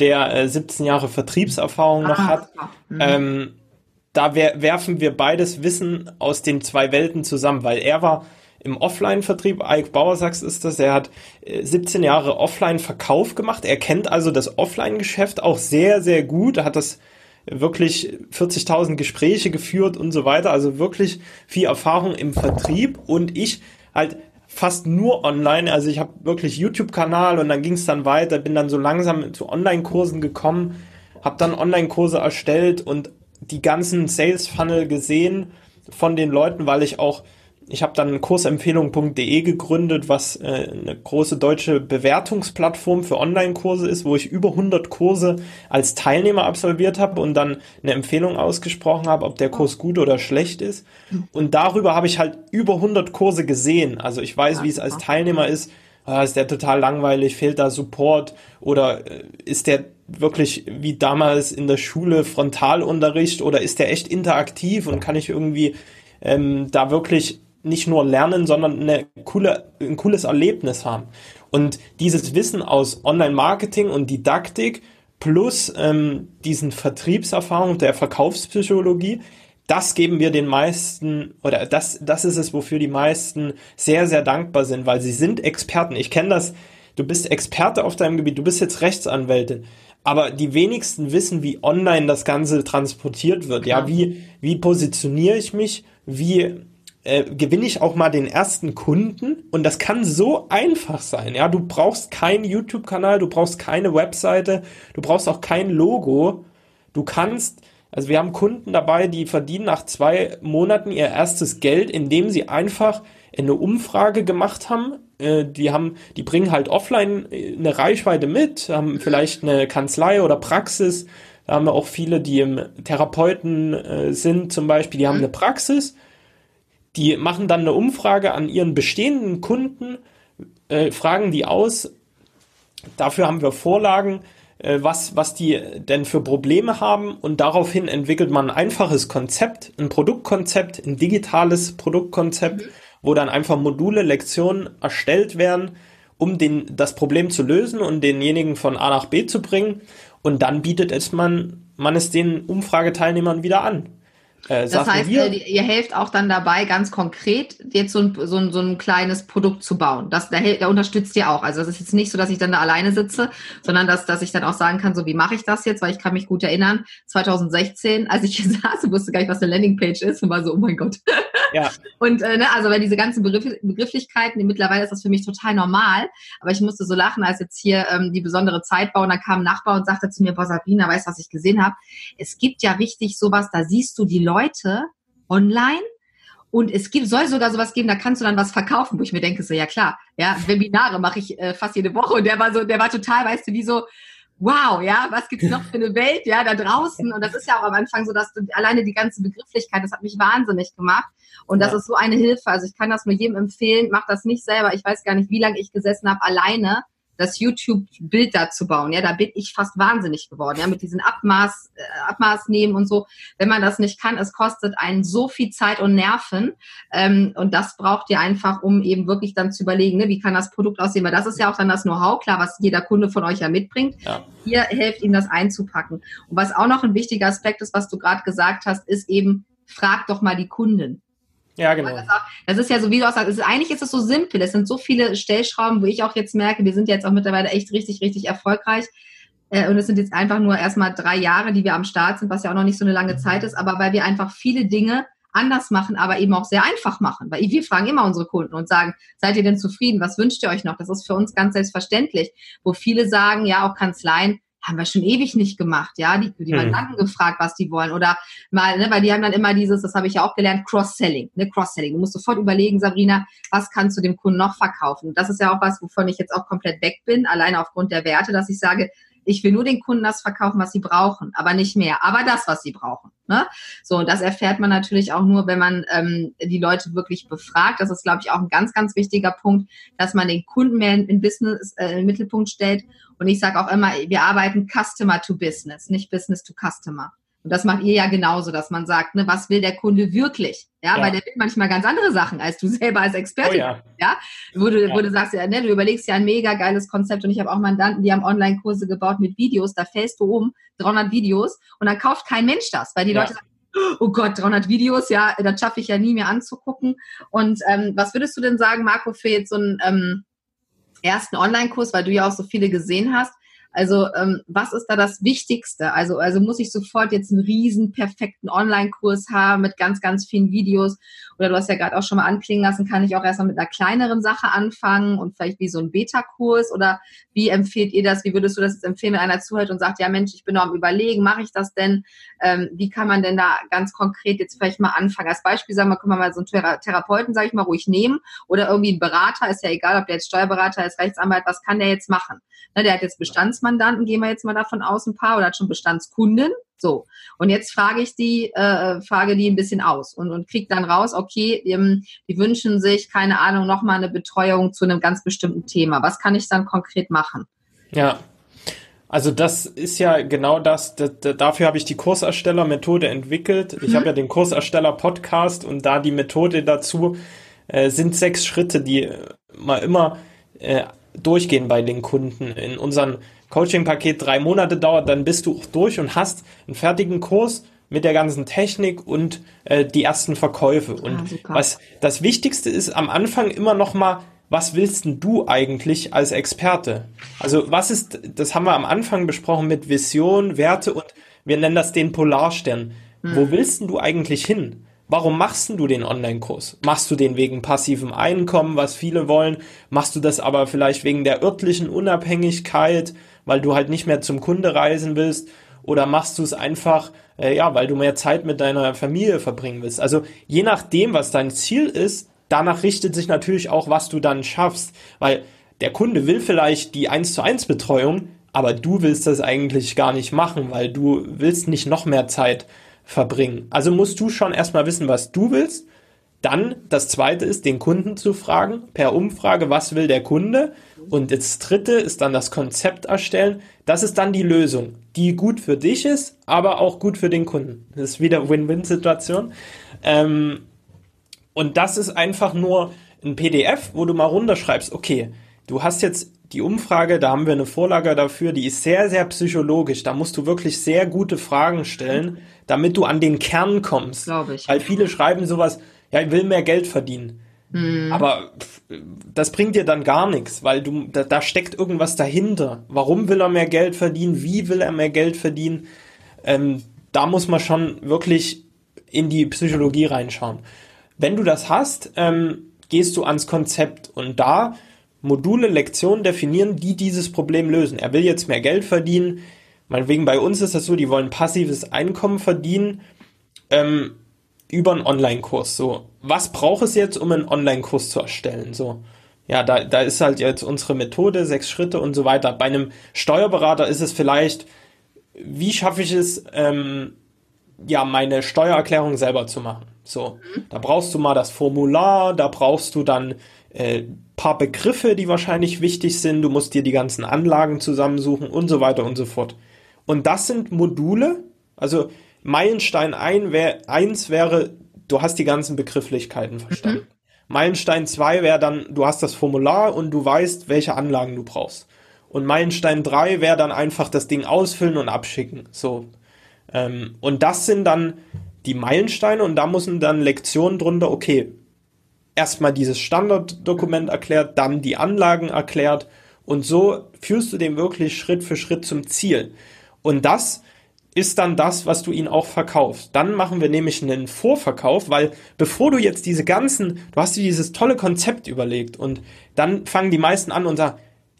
der äh, 17 Jahre Vertriebserfahrung noch ah, hat. Mhm. Ähm, da wer werfen wir beides Wissen aus den zwei Welten zusammen, weil er war im Offline-Vertrieb, Ike Bauersachs ist das, er hat 17 äh, Jahre Offline-Verkauf gemacht. Er kennt also das Offline-Geschäft auch sehr, sehr gut. Er hat das wirklich 40.000 Gespräche geführt und so weiter. Also wirklich viel Erfahrung im Vertrieb und ich halt fast nur online. Also ich habe wirklich YouTube-Kanal und dann ging es dann weiter, bin dann so langsam zu Online-Kursen gekommen, habe dann Online-Kurse erstellt und die ganzen Sales-Funnel gesehen von den Leuten, weil ich auch ich habe dann kursempfehlung.de gegründet, was äh, eine große deutsche Bewertungsplattform für Online-Kurse ist, wo ich über 100 Kurse als Teilnehmer absolviert habe und dann eine Empfehlung ausgesprochen habe, ob der Kurs gut oder schlecht ist. Und darüber habe ich halt über 100 Kurse gesehen. Also ich weiß, wie es als Teilnehmer ist, ah, ist der total langweilig, fehlt da Support? Oder äh, ist der wirklich wie damals in der Schule Frontalunterricht? Oder ist der echt interaktiv und kann ich irgendwie ähm, da wirklich nicht nur lernen, sondern eine coole, ein cooles Erlebnis haben. Und dieses Wissen aus Online-Marketing und Didaktik plus ähm, diesen Vertriebserfahrung der Verkaufspsychologie, das geben wir den meisten oder das, das ist es, wofür die meisten sehr, sehr dankbar sind, weil sie sind Experten. Ich kenne das, du bist Experte auf deinem Gebiet, du bist jetzt Rechtsanwältin, aber die wenigsten wissen, wie online das Ganze transportiert wird. Ja, wie, wie positioniere ich mich? Wie äh, gewinne ich auch mal den ersten Kunden? Und das kann so einfach sein. Ja, du brauchst keinen YouTube-Kanal, du brauchst keine Webseite, du brauchst auch kein Logo. Du kannst, also wir haben Kunden dabei, die verdienen nach zwei Monaten ihr erstes Geld, indem sie einfach eine Umfrage gemacht haben. Äh, die haben, die bringen halt offline äh, eine Reichweite mit, haben vielleicht eine Kanzlei oder Praxis. Da haben wir auch viele, die im Therapeuten sind zum Beispiel, die haben eine Praxis. Die machen dann eine Umfrage an ihren bestehenden Kunden, äh, fragen die aus. Dafür haben wir Vorlagen, äh, was, was die denn für Probleme haben und daraufhin entwickelt man ein einfaches Konzept, ein Produktkonzept, ein digitales Produktkonzept. Mhm wo dann einfach Module, Lektionen erstellt werden, um den, das Problem zu lösen und denjenigen von A nach B zu bringen. Und dann bietet es man, man es den Umfrageteilnehmern wieder an. Äh, das heißt, wir, äh, ihr helft auch dann dabei, ganz konkret jetzt so ein, so ein, so ein kleines Produkt zu bauen. Das, da, da unterstützt ihr auch. Also es ist jetzt nicht so, dass ich dann da alleine sitze, sondern dass, dass ich dann auch sagen kann, so wie mache ich das jetzt, weil ich kann mich gut erinnern, 2016, als ich hier (laughs) saß, wusste gar nicht, was eine Landingpage ist und war so, oh mein Gott. Ja. (laughs) Und äh, ne, also weil diese ganzen Begriff, Begrifflichkeiten, mittlerweile ist das für mich total normal, aber ich musste so lachen, als jetzt hier ähm, die besondere Zeit bauen, da kam ein Nachbar und sagte zu mir, boah Sabrina, weißt du, was ich gesehen habe? Es gibt ja richtig sowas, da siehst du die Leute online und es gibt, soll sogar sowas geben, da kannst du dann was verkaufen, wo ich mir denke, so, ja klar, ja, Webinare mache ich äh, fast jede Woche und der war so, der war total, weißt du, wie so, wow, ja, was gibt's noch für eine Welt, ja, da draußen? Und das ist ja auch am Anfang so, dass du alleine die ganze Begrifflichkeit, das hat mich wahnsinnig gemacht und das ja. ist so eine Hilfe, also ich kann das nur jedem empfehlen, mach das nicht selber, ich weiß gar nicht, wie lange ich gesessen habe, alleine das YouTube-Bild dazu bauen. Ja, da bin ich fast wahnsinnig geworden. Ja, mit diesen Abmaß, äh, Abmaß nehmen und so. Wenn man das nicht kann, es kostet einen so viel Zeit und Nerven. Ähm, und das braucht ihr einfach, um eben wirklich dann zu überlegen, ne, wie kann das Produkt aussehen. Weil das ist ja auch dann das Know-how, klar, was jeder Kunde von euch ja mitbringt. Ja. Ihr helft ihm das einzupacken. Und was auch noch ein wichtiger Aspekt ist, was du gerade gesagt hast, ist eben, frag doch mal die Kunden. Ja, genau. Das ist ja so, wie du auch sagst, ist, eigentlich ist es so simpel. Es sind so viele Stellschrauben, wo ich auch jetzt merke, wir sind jetzt auch mittlerweile echt richtig, richtig erfolgreich. Äh, und es sind jetzt einfach nur erstmal drei Jahre, die wir am Start sind, was ja auch noch nicht so eine lange Zeit ist, aber weil wir einfach viele Dinge anders machen, aber eben auch sehr einfach machen. Weil wir fragen immer unsere Kunden und sagen, seid ihr denn zufrieden? Was wünscht ihr euch noch? Das ist für uns ganz selbstverständlich. Wo viele sagen, ja, auch Kanzleien, haben wir schon ewig nicht gemacht, ja, die, die hm. Mandanten gefragt, was die wollen oder mal, ne, weil die haben dann immer dieses, das habe ich ja auch gelernt, Cross-Selling, ne, Cross-Selling. Du musst sofort überlegen, Sabrina, was kannst du dem Kunden noch verkaufen? Das ist ja auch was, wovon ich jetzt auch komplett weg bin, alleine aufgrund der Werte, dass ich sage, ich will nur den Kunden das verkaufen, was sie brauchen, aber nicht mehr, aber das, was sie brauchen. Ne? So, und das erfährt man natürlich auch nur, wenn man ähm, die Leute wirklich befragt. Das ist, glaube ich, auch ein ganz, ganz wichtiger Punkt, dass man den Kunden mehr in, in Business äh, im Mittelpunkt stellt. Und ich sage auch immer, wir arbeiten Customer to Business, nicht Business to Customer. Und das macht ihr ja genauso, dass man sagt, ne, was will der Kunde wirklich? Ja, ja. weil der will manchmal ganz andere Sachen, als du (laughs) selber als Experte. Oh, ja. ja. Wo du, ja. wo du sagst, ja, ne, du überlegst ja ein mega geiles Konzept und ich habe auch Mandanten, die haben Online-Kurse gebaut mit Videos, da fällst du um, 300 Videos und dann kauft kein Mensch das, weil die. Leute sagen, oh Gott, 300 Videos, ja, das schaffe ich ja nie mehr anzugucken. Und ähm, was würdest du denn sagen, Marco, für jetzt so einen ähm, ersten Online-Kurs, weil du ja auch so viele gesehen hast, also ähm, was ist da das Wichtigste? Also, also muss ich sofort jetzt einen riesen perfekten Online-Kurs haben mit ganz, ganz vielen Videos? Oder du hast ja gerade auch schon mal anklingen lassen, kann ich auch erstmal mit einer kleineren Sache anfangen und vielleicht wie so ein Beta-Kurs? Oder wie empfehlt ihr das? Wie würdest du das jetzt empfehlen, wenn einer zuhört und sagt, ja Mensch, ich bin noch am überlegen, mache ich das denn? Ähm, wie kann man denn da ganz konkret jetzt vielleicht mal anfangen? Als Beispiel sagen wir, können wir mal so einen Thera Therapeuten, sage ich mal, ruhig nehmen oder irgendwie einen Berater, ist ja egal, ob der jetzt Steuerberater ist, Rechtsanwalt, was kann der jetzt machen? Ne, der hat jetzt Bestands Bestandsmandanten, gehen wir jetzt mal davon aus, ein paar oder hat schon Bestandskunden. So. Und jetzt frage ich die, äh, frage die ein bisschen aus und, und kriege dann raus, okay, die, die wünschen sich, keine Ahnung, nochmal eine Betreuung zu einem ganz bestimmten Thema. Was kann ich dann konkret machen? Ja, also das ist ja genau das, das dafür habe ich die Kursersteller-Methode entwickelt. Ich mhm. habe ja den Kursersteller-Podcast und da die Methode dazu äh, sind sechs Schritte, die äh, mal immer äh, durchgehen bei den Kunden. In unserem Coaching-Paket drei Monate dauert, dann bist du durch und hast einen fertigen Kurs mit der ganzen Technik und äh, die ersten Verkäufe. Und ah, was das Wichtigste ist am Anfang immer noch mal was willst denn du eigentlich als Experte? Also was ist, das haben wir am Anfang besprochen mit Vision, Werte und wir nennen das den Polarstern. Hm. Wo willst denn du eigentlich hin? Warum machst du den Online-Kurs? Machst du den wegen passivem Einkommen, was viele wollen? Machst du das aber vielleicht wegen der örtlichen Unabhängigkeit, weil du halt nicht mehr zum Kunde reisen willst? Oder machst du es einfach, äh, ja, weil du mehr Zeit mit deiner Familie verbringen willst? Also je nachdem, was dein Ziel ist, danach richtet sich natürlich auch, was du dann schaffst, weil der Kunde will vielleicht die 1 zu 1 Betreuung, aber du willst das eigentlich gar nicht machen, weil du willst nicht noch mehr Zeit verbringen. Also musst du schon erstmal wissen, was du willst. Dann das zweite ist, den Kunden zu fragen, per Umfrage, was will der Kunde? Und das dritte ist dann das Konzept erstellen. Das ist dann die Lösung, die gut für dich ist, aber auch gut für den Kunden. Das ist wieder Win-Win-Situation. Ähm, und das ist einfach nur ein PDF, wo du mal runterschreibst, okay, du hast jetzt die Umfrage, da haben wir eine Vorlage dafür, die ist sehr, sehr psychologisch. Da musst du wirklich sehr gute Fragen stellen, damit du an den Kern kommst. Glaube ich. Weil viele schreiben sowas, ja, ich will mehr Geld verdienen. Mhm. Aber das bringt dir dann gar nichts, weil du, da, da steckt irgendwas dahinter. Warum will er mehr Geld verdienen? Wie will er mehr Geld verdienen? Ähm, da muss man schon wirklich in die Psychologie reinschauen. Wenn du das hast, ähm, gehst du ans Konzept und da Module, Lektionen definieren, die dieses Problem lösen. Er will jetzt mehr Geld verdienen. Meinetwegen bei uns ist das so, die wollen passives Einkommen verdienen ähm, über einen Online-Kurs. So, was braucht es jetzt, um einen Online-Kurs zu erstellen? So, ja, da, da ist halt jetzt unsere Methode, sechs Schritte und so weiter. Bei einem Steuerberater ist es vielleicht, wie schaffe ich es, ähm, ja, meine Steuererklärung selber zu machen. So, mhm. da brauchst du mal das Formular, da brauchst du dann äh, paar Begriffe, die wahrscheinlich wichtig sind. Du musst dir die ganzen Anlagen zusammensuchen und so weiter und so fort. Und das sind Module. Also Meilenstein 1 wäre, du hast die ganzen Begrifflichkeiten verstanden. Mhm. Meilenstein 2 wäre dann, du hast das Formular und du weißt, welche Anlagen du brauchst. Und Meilenstein 3 wäre dann einfach das Ding ausfüllen und abschicken. So. Ähm, und das sind dann die Meilensteine und da müssen dann Lektionen drunter, okay, erstmal dieses Standarddokument erklärt, dann die Anlagen erklärt und so führst du den wirklich Schritt für Schritt zum Ziel. Und das ist dann das, was du ihnen auch verkaufst. Dann machen wir nämlich einen Vorverkauf, weil bevor du jetzt diese ganzen, du hast dir dieses tolle Konzept überlegt und dann fangen die meisten an und sagen,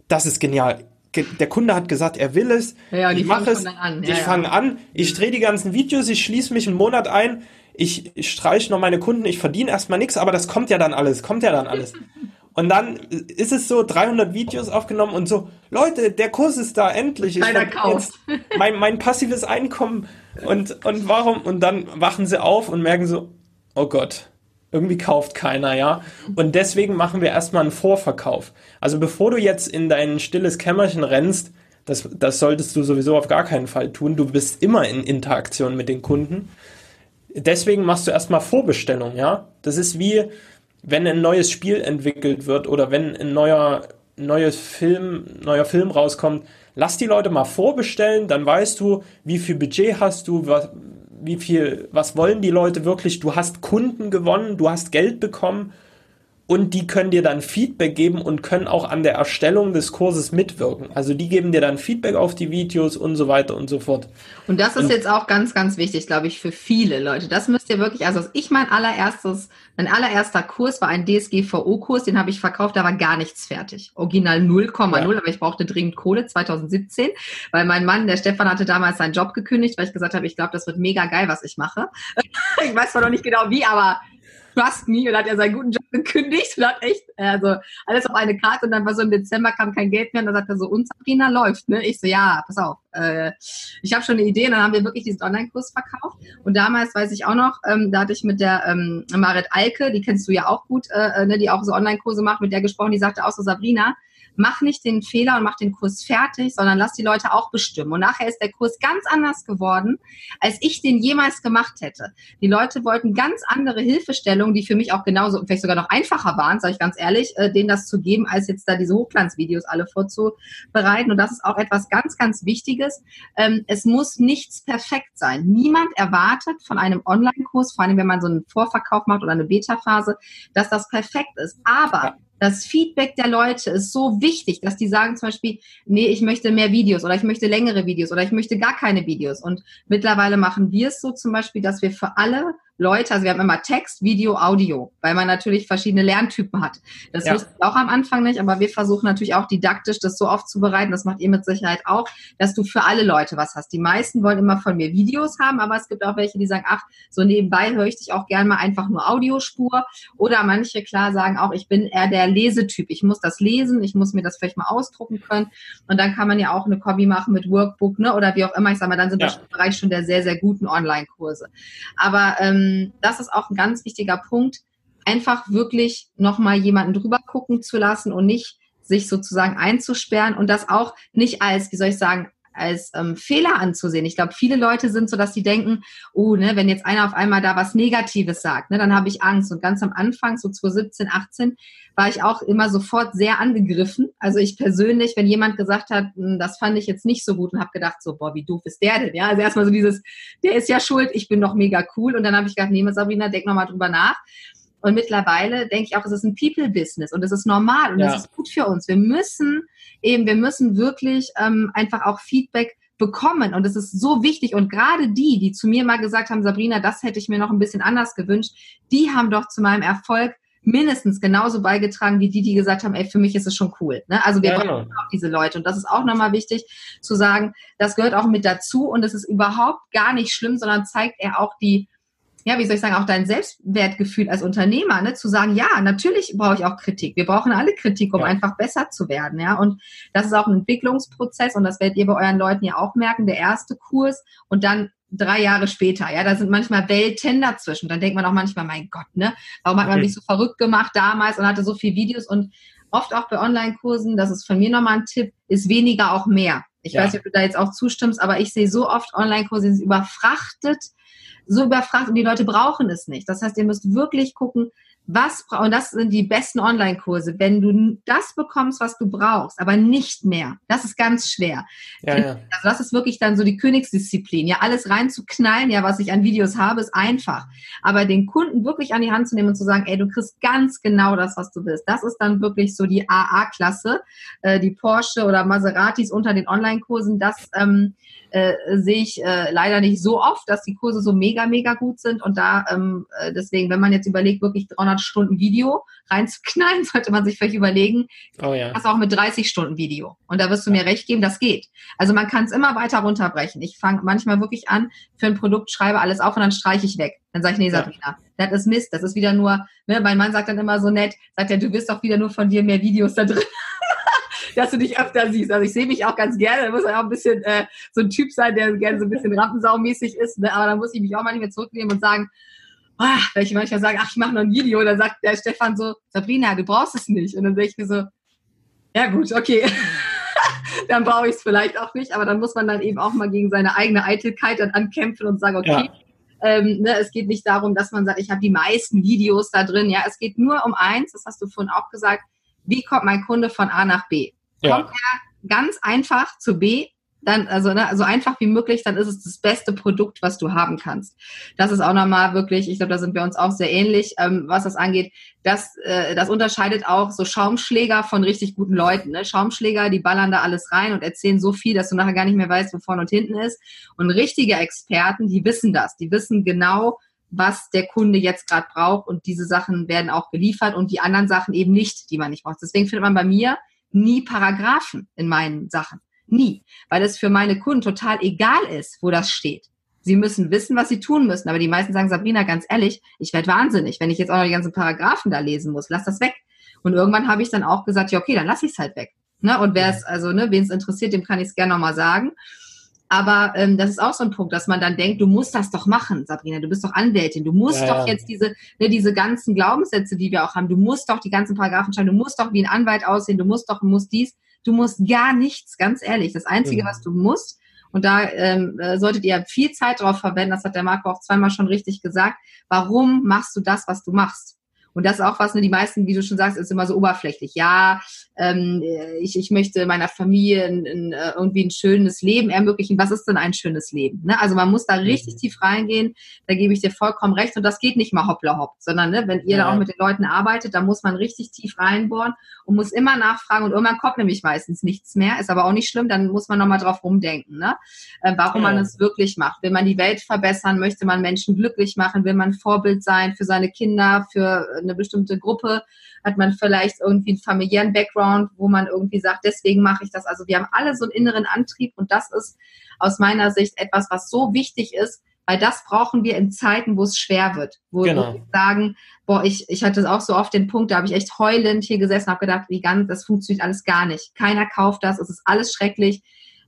das ist genial der Kunde hat gesagt, er will es. Ja, ich mache es. An. Ja, ich fange ja. an. Ich drehe die ganzen Videos. Ich schließe mich einen Monat ein. Ich, ich streiche noch meine Kunden. Ich verdiene erstmal nichts, aber das kommt ja dann alles. Kommt ja dann alles. (laughs) Und dann ist es so 300 Videos aufgenommen und so, Leute, der Kurs ist da endlich. Ich Keiner kauft. Mein, mein passives Einkommen und, und warum? Und dann wachen sie auf und merken so, oh Gott, irgendwie kauft keiner, ja. Und deswegen machen wir erstmal einen Vorverkauf. Also bevor du jetzt in dein stilles Kämmerchen rennst, das, das solltest du sowieso auf gar keinen Fall tun. Du bist immer in Interaktion mit den Kunden. Deswegen machst du erstmal Vorbestellung, ja. Das ist wie, wenn ein neues Spiel entwickelt wird oder wenn ein neuer, neues Film, neuer Film rauskommt. Lass die Leute mal vorbestellen, dann weißt du, wie viel Budget hast du, was, wie viel, was wollen die Leute wirklich? Du hast Kunden gewonnen, du hast Geld bekommen und die können dir dann Feedback geben und können auch an der Erstellung des Kurses mitwirken. Also die geben dir dann Feedback auf die Videos und so weiter und so fort. Und das ist und jetzt auch ganz, ganz wichtig, glaube ich, für viele Leute. Das müsst ihr wirklich, also ich mein allererstes, mein allererster Kurs war ein DSGVO-Kurs, den habe ich verkauft, da war gar nichts fertig. Original 0,0, ja. aber ich brauchte dringend Kohle 2017, weil mein Mann, der Stefan, hatte damals seinen Job gekündigt, weil ich gesagt habe, ich glaube, das wird mega geil, was ich mache. (laughs) ich weiß zwar noch nicht genau wie, aber trust me, und hat er seinen guten Job gekündigt und hat echt, also alles auf eine Karte und dann war so im Dezember kam kein Geld mehr und dann sagt er so, und Sabrina läuft, ne? Ich so, ja, pass auf, äh, ich habe schon eine Idee und dann haben wir wirklich diesen Online-Kurs verkauft und damals weiß ich auch noch, ähm, da hatte ich mit der ähm, Marit Alke, die kennst du ja auch gut, äh, ne, die auch so Online-Kurse macht, mit der gesprochen, die sagte auch so, Sabrina, mach nicht den Fehler und mach den Kurs fertig, sondern lass die Leute auch bestimmen. Und nachher ist der Kurs ganz anders geworden, als ich den jemals gemacht hätte. Die Leute wollten ganz andere Hilfestellungen, die für mich auch genauso, vielleicht sogar noch einfacher waren, sage ich ganz ehrlich, äh, denen das zu geben, als jetzt da diese Hochglanzvideos alle vorzubereiten. Und das ist auch etwas ganz, ganz Wichtiges. Ähm, es muss nichts perfekt sein. Niemand erwartet von einem Online-Kurs, vor allem wenn man so einen Vorverkauf macht oder eine Beta-Phase, dass das perfekt ist. Aber das Feedback der Leute ist so wichtig, dass die sagen zum Beispiel, nee, ich möchte mehr Videos oder ich möchte längere Videos oder ich möchte gar keine Videos. Und mittlerweile machen wir es so zum Beispiel, dass wir für alle Leute, also wir haben immer Text, Video, Audio, weil man natürlich verschiedene Lerntypen hat. Das ja. wusste ich auch am Anfang nicht, aber wir versuchen natürlich auch didaktisch das so aufzubereiten, das macht ihr mit Sicherheit auch, dass du für alle Leute was hast. Die meisten wollen immer von mir Videos haben, aber es gibt auch welche, die sagen, ach, so nebenbei höre ich dich auch gern mal einfach nur Audiospur. Oder manche klar sagen auch, ich bin eher der Lesetyp. Ich muss das lesen, ich muss mir das vielleicht mal ausdrucken können. Und dann kann man ja auch eine Kombi machen mit Workbook, ne? Oder wie auch immer. Ich sage mal, dann sind ja. wir im Bereich schon der sehr, sehr guten Online-Kurse. Aber ähm, ähm, das ist auch ein ganz wichtiger Punkt, einfach wirklich nochmal jemanden drüber gucken zu lassen und nicht sich sozusagen einzusperren und das auch nicht als, wie soll ich sagen, als ähm, Fehler anzusehen. Ich glaube, viele Leute sind so, dass sie denken, oh, ne, wenn jetzt einer auf einmal da was Negatives sagt, ne, dann habe ich Angst. Und ganz am Anfang, so 2017, 18, war ich auch immer sofort sehr angegriffen. Also ich persönlich, wenn jemand gesagt hat, hm, das fand ich jetzt nicht so gut und habe gedacht, so, boah, wie doof ist der denn? Ja, also erstmal so dieses, der ist ja schuld, ich bin doch mega cool. Und dann habe ich gedacht, nee, Sabrina, denk nochmal drüber nach. Und mittlerweile denke ich auch, es ist ein People-Business und es ist normal und ja. das ist gut für uns. Wir müssen eben, wir müssen wirklich ähm, einfach auch Feedback bekommen und es ist so wichtig und gerade die, die zu mir mal gesagt haben, Sabrina, das hätte ich mir noch ein bisschen anders gewünscht, die haben doch zu meinem Erfolg mindestens genauso beigetragen wie die, die gesagt haben, ey, für mich ist es schon cool. Ne? Also wir ja, brauchen genau. auch diese Leute. Und das ist auch nochmal wichtig zu sagen, das gehört auch mit dazu und es ist überhaupt gar nicht schlimm, sondern zeigt er auch die ja, wie soll ich sagen, auch dein Selbstwertgefühl als Unternehmer, ne, zu sagen, ja, natürlich brauche ich auch Kritik. Wir brauchen alle Kritik, um ja. einfach besser zu werden, ja. Und das ist auch ein Entwicklungsprozess und das werdet ihr bei euren Leuten ja auch merken. Der erste Kurs und dann drei Jahre später, ja, da sind manchmal Welten dazwischen. Dann denkt man auch manchmal, mein Gott, ne, warum hat man mich so verrückt gemacht damals und hatte so viele Videos und oft auch bei Online-Kursen, das ist von mir nochmal ein Tipp, ist weniger auch mehr. Ich ja. weiß nicht, ob du da jetzt auch zustimmst, aber ich sehe so oft Online-Kurse, die sind überfrachtet so überfragt und die Leute brauchen es nicht. Das heißt, ihr müsst wirklich gucken, was und das sind die besten Online-Kurse. Wenn du das bekommst, was du brauchst, aber nicht mehr, das ist ganz schwer. Ja, ja. Also das ist wirklich dann so die Königsdisziplin. Ja, alles reinzuknallen, ja, was ich an Videos habe, ist einfach. Aber den Kunden wirklich an die Hand zu nehmen und zu sagen, ey, du kriegst ganz genau das, was du willst. Das ist dann wirklich so die AA-Klasse, äh, die Porsche oder Maseratis unter den Online-Kursen. Das ähm, äh, sehe ich äh, leider nicht so oft, dass die Kurse so mega, mega gut sind. Und da ähm, äh, deswegen, wenn man jetzt überlegt, wirklich 300 Stunden Video reinzuknallen, (laughs) sollte man sich vielleicht überlegen, oh ja. das auch mit 30 Stunden Video. Und da wirst du mir recht geben, das geht. Also man kann es immer weiter runterbrechen. Ich fange manchmal wirklich an, für ein Produkt schreibe alles auf und dann streiche ich weg. Dann sage ich, nee, Sabrina, ja. das ist Mist. Das ist wieder nur, ne, mein Mann sagt dann immer so nett, sagt er, du wirst doch wieder nur von dir mehr Videos da drin dass du dich öfter siehst. Also ich sehe mich auch ganz gerne. Da muss ja auch ein bisschen äh, so ein Typ sein, der gerne so ein bisschen rampensaumäßig ist. Ne? Aber da muss ich mich auch manchmal zurücknehmen und sagen, ah, weil ich manchmal sage, ach, ich mache noch ein Video. Und dann sagt der Stefan so, Sabrina, du brauchst es nicht. Und dann sage ich mir so, ja gut, okay. (laughs) dann brauche ich es vielleicht auch nicht. Aber dann muss man dann eben auch mal gegen seine eigene Eitelkeit dann ankämpfen und sagen, okay, ja. Ähm, ne, es geht nicht darum, dass man sagt, ich habe die meisten Videos da drin. Ja, es geht nur um eins, das hast du vorhin auch gesagt, wie kommt mein Kunde von A nach B? Ja. Kommt er ganz einfach zu B, dann, also ne, so einfach wie möglich, dann ist es das beste Produkt, was du haben kannst. Das ist auch nochmal wirklich, ich glaube, da sind wir uns auch sehr ähnlich, ähm, was das angeht. Das, äh, das unterscheidet auch so Schaumschläger von richtig guten Leuten. Ne? Schaumschläger, die ballern da alles rein und erzählen so viel, dass du nachher gar nicht mehr weißt, wo vorne und hinten ist. Und richtige Experten, die wissen das. Die wissen genau, was der Kunde jetzt gerade braucht und diese Sachen werden auch geliefert und die anderen Sachen eben nicht, die man nicht braucht. Deswegen findet man bei mir nie Paragraphen in meinen Sachen. Nie. Weil es für meine Kunden total egal ist, wo das steht. Sie müssen wissen, was sie tun müssen. Aber die meisten sagen, Sabrina, ganz ehrlich, ich werde wahnsinnig, wenn ich jetzt auch noch die ganzen Paragraphen da lesen muss. Lass das weg. Und irgendwann habe ich dann auch gesagt, ja, okay, dann lass ich es halt weg. Ne? Und wer es, also, ne, wen es interessiert, dem kann ich es gerne nochmal sagen. Aber ähm, das ist auch so ein Punkt, dass man dann denkt, du musst das doch machen, Sabrina, du bist doch Anwältin, du musst ja, doch jetzt diese, ne, diese ganzen Glaubenssätze, die wir auch haben, du musst doch die ganzen Paragraphen schreiben, du musst doch wie ein Anwalt aussehen, du musst doch, du musst dies, du musst gar nichts, ganz ehrlich. Das Einzige, mhm. was du musst, und da ähm, äh, solltet ihr viel Zeit drauf verwenden, das hat der Marco auch zweimal schon richtig gesagt, warum machst du das, was du machst? Und das ist auch was, ne, die meisten, wie du schon sagst, ist immer so oberflächlich. Ja, ähm, ich, ich möchte meiner Familie ein, ein, äh, irgendwie ein schönes Leben ermöglichen. Was ist denn ein schönes Leben? Ne? Also man muss da richtig mhm. tief reingehen. Da gebe ich dir vollkommen recht. Und das geht nicht mal hoppla hopp, sondern ne, wenn ihr ja. da auch mit den Leuten arbeitet, da muss man richtig tief reinbohren und muss immer nachfragen. Und irgendwann kommt nämlich meistens nichts mehr. Ist aber auch nicht schlimm. Dann muss man nochmal drauf rumdenken, ne? Äh, warum ja. man es wirklich macht. Will man die Welt verbessern? Möchte man Menschen glücklich machen? Will man Vorbild sein für seine Kinder, für eine bestimmte Gruppe? Hat man vielleicht irgendwie einen familiären Background, wo man irgendwie sagt, deswegen mache ich das. Also wir haben alle so einen inneren Antrieb und das ist aus meiner Sicht etwas, was so wichtig ist, weil das brauchen wir in Zeiten, wo es schwer wird, wo genau. wir sagen, boah, ich, ich hatte auch so oft den Punkt, da habe ich echt heulend hier gesessen, habe gedacht, wie ganz, das funktioniert alles gar nicht. Keiner kauft das, es ist alles schrecklich.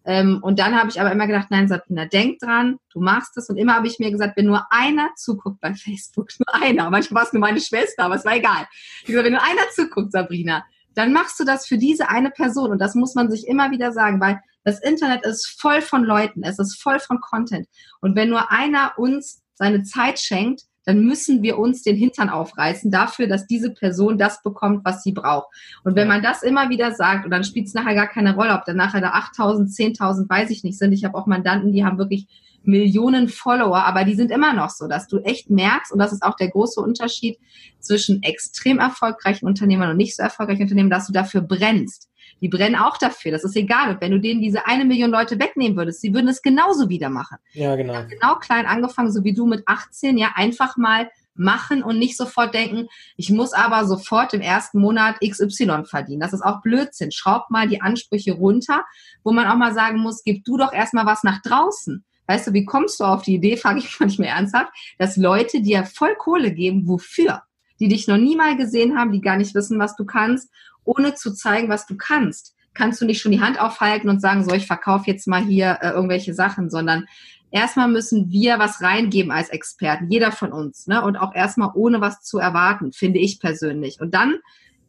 Ähm, und dann habe ich aber immer gedacht, nein, Sabrina, denk dran, du machst es. Und immer habe ich mir gesagt, wenn nur einer zuguckt bei Facebook, (laughs) nur einer, manchmal war es nur meine Schwester, aber es war egal. Ich gesagt, wenn nur einer zuguckt, Sabrina, dann machst du das für diese eine Person. Und das muss man sich immer wieder sagen, weil das Internet ist voll von Leuten, es ist voll von Content. Und wenn nur einer uns seine Zeit schenkt, dann müssen wir uns den Hintern aufreißen dafür, dass diese Person das bekommt, was sie braucht. Und wenn man das immer wieder sagt, und dann spielt es nachher gar keine Rolle, ob dann nachher da 8.000, 10.000, weiß ich nicht, sind. Ich habe auch Mandanten, die haben wirklich Millionen Follower, aber die sind immer noch so, dass du echt merkst, und das ist auch der große Unterschied zwischen extrem erfolgreichen Unternehmern und nicht so erfolgreichen Unternehmen, dass du dafür brennst. Die brennen auch dafür. Das ist egal. Und wenn du denen diese eine Million Leute wegnehmen würdest, sie würden es genauso wieder machen. Ja, genau. Genau klein angefangen, so wie du mit 18, ja, einfach mal machen und nicht sofort denken, ich muss aber sofort im ersten Monat XY verdienen. Das ist auch Blödsinn. Schraub mal die Ansprüche runter, wo man auch mal sagen muss, gib du doch erstmal was nach draußen. Weißt du, wie kommst du auf die Idee, (laughs) frage ich manchmal ernsthaft, dass Leute dir voll Kohle geben, wofür? Die dich noch nie mal gesehen haben, die gar nicht wissen, was du kannst ohne zu zeigen, was du kannst, kannst du nicht schon die Hand aufhalten und sagen, so, ich verkaufe jetzt mal hier äh, irgendwelche Sachen, sondern erstmal müssen wir was reingeben als Experten, jeder von uns, ne? Und auch erstmal ohne was zu erwarten, finde ich persönlich. Und dann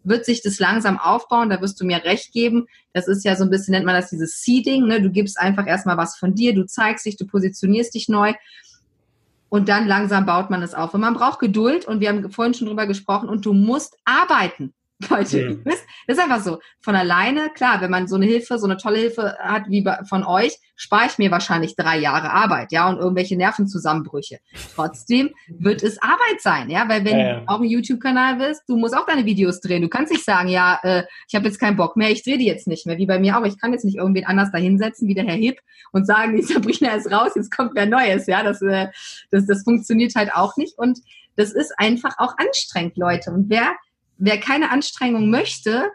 wird sich das langsam aufbauen, da wirst du mir recht geben. Das ist ja so ein bisschen, nennt man das dieses Seeding, ne? Du gibst einfach erstmal was von dir, du zeigst dich, du positionierst dich neu und dann langsam baut man es auf. Und man braucht Geduld und wir haben vorhin schon drüber gesprochen und du musst arbeiten. (laughs) Leute, mhm. das ist einfach so. Von alleine, klar, wenn man so eine Hilfe, so eine tolle Hilfe hat wie von euch, spare ich mir wahrscheinlich drei Jahre Arbeit, ja, und irgendwelche Nervenzusammenbrüche. Trotzdem wird es Arbeit sein, ja, weil wenn ja, ja. du auch ein YouTube-Kanal bist, du musst auch deine Videos drehen. Du kannst nicht sagen, ja, äh, ich habe jetzt keinen Bock mehr, ich drehe die jetzt nicht mehr, wie bei mir auch. Ich kann jetzt nicht irgendwen anders da hinsetzen, wie der Herr Hipp, und sagen, die Sabrina ist raus, jetzt kommt wer Neues, ja, das, äh, das, das funktioniert halt auch nicht. Und das ist einfach auch anstrengend, Leute. Und wer wer keine Anstrengung möchte,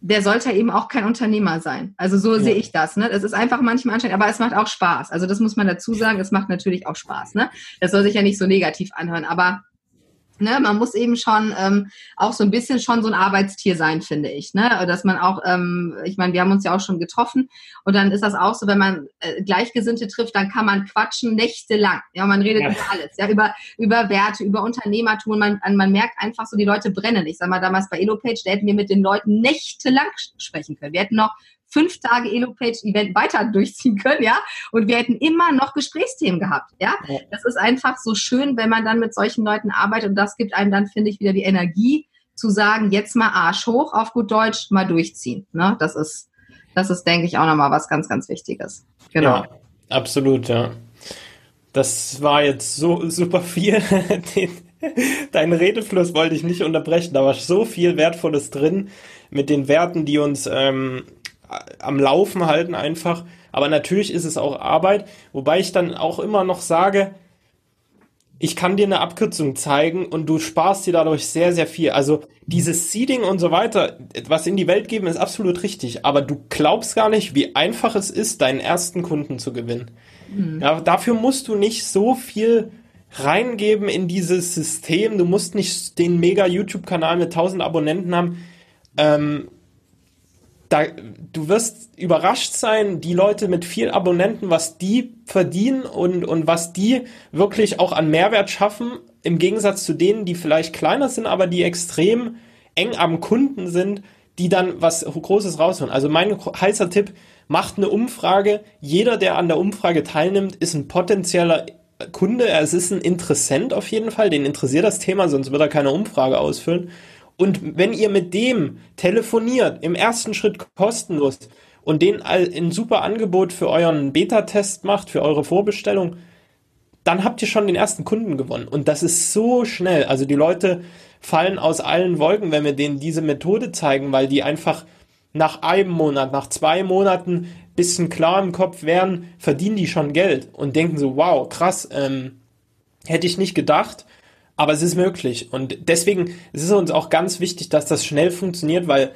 der sollte eben auch kein Unternehmer sein. Also so ja. sehe ich das. Ne? Es ist einfach manchmal anstrengend, aber es macht auch Spaß. Also das muss man dazu sagen, es macht natürlich auch Spaß. Ne? Das soll sich ja nicht so negativ anhören, aber Ne, man muss eben schon ähm, auch so ein bisschen schon so ein Arbeitstier sein, finde ich. Ne? Dass man auch, ähm, ich meine, wir haben uns ja auch schon getroffen und dann ist das auch so, wenn man äh, Gleichgesinnte trifft, dann kann man quatschen nächtelang. Ja, man redet ja. über alles, ja, über, über Werte, über Unternehmertum. Man, man merkt einfach so, die Leute brennen. Ich sag mal, damals bei EloPage, da hätten wir mit den Leuten nächtelang sprechen können. Wir hätten noch fünf Tage Elo-Page-Event weiter durchziehen können, ja. Und wir hätten immer noch Gesprächsthemen gehabt, ja. Das ist einfach so schön, wenn man dann mit solchen Leuten arbeitet und das gibt einem dann, finde ich, wieder die Energie zu sagen, jetzt mal Arsch hoch auf gut Deutsch, mal durchziehen. Ne? Das ist, das ist, denke ich, auch nochmal was ganz, ganz Wichtiges. Genau. Ja, absolut, ja. Das war jetzt so super viel. (laughs) Deinen Redefluss wollte ich nicht unterbrechen. Da war so viel Wertvolles drin mit den Werten, die uns ähm, am Laufen halten einfach. Aber natürlich ist es auch Arbeit, wobei ich dann auch immer noch sage, ich kann dir eine Abkürzung zeigen und du sparst dir dadurch sehr, sehr viel. Also dieses Seeding und so weiter, was in die Welt geben, ist absolut richtig. Aber du glaubst gar nicht, wie einfach es ist, deinen ersten Kunden zu gewinnen. Mhm. Ja, dafür musst du nicht so viel reingeben in dieses System. Du musst nicht den mega YouTube-Kanal mit 1000 Abonnenten haben. Ähm, da, du wirst überrascht sein, die Leute mit viel Abonnenten, was die verdienen und, und was die wirklich auch an Mehrwert schaffen, im Gegensatz zu denen, die vielleicht kleiner sind, aber die extrem eng am Kunden sind, die dann was Großes rausholen. Also mein heißer Tipp, macht eine Umfrage. Jeder, der an der Umfrage teilnimmt, ist ein potenzieller Kunde. Es ist ein Interessent auf jeden Fall. Den interessiert das Thema, sonst wird er keine Umfrage ausfüllen. Und wenn ihr mit dem telefoniert, im ersten Schritt kostenlos und den ein super Angebot für euren Beta-Test macht, für eure Vorbestellung, dann habt ihr schon den ersten Kunden gewonnen. Und das ist so schnell. Also die Leute fallen aus allen Wolken, wenn wir denen diese Methode zeigen, weil die einfach nach einem Monat, nach zwei Monaten bisschen klar im Kopf wären, verdienen die schon Geld und denken so, wow, krass, ähm, hätte ich nicht gedacht. Aber es ist möglich. Und deswegen ist es uns auch ganz wichtig, dass das schnell funktioniert, weil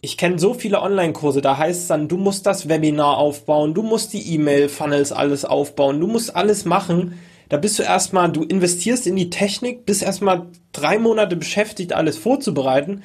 ich kenne so viele Online-Kurse, da heißt es dann, du musst das Webinar aufbauen, du musst die E-Mail-Funnels alles aufbauen, du musst alles machen. Da bist du erstmal, du investierst in die Technik, bist erstmal drei Monate beschäftigt, alles vorzubereiten.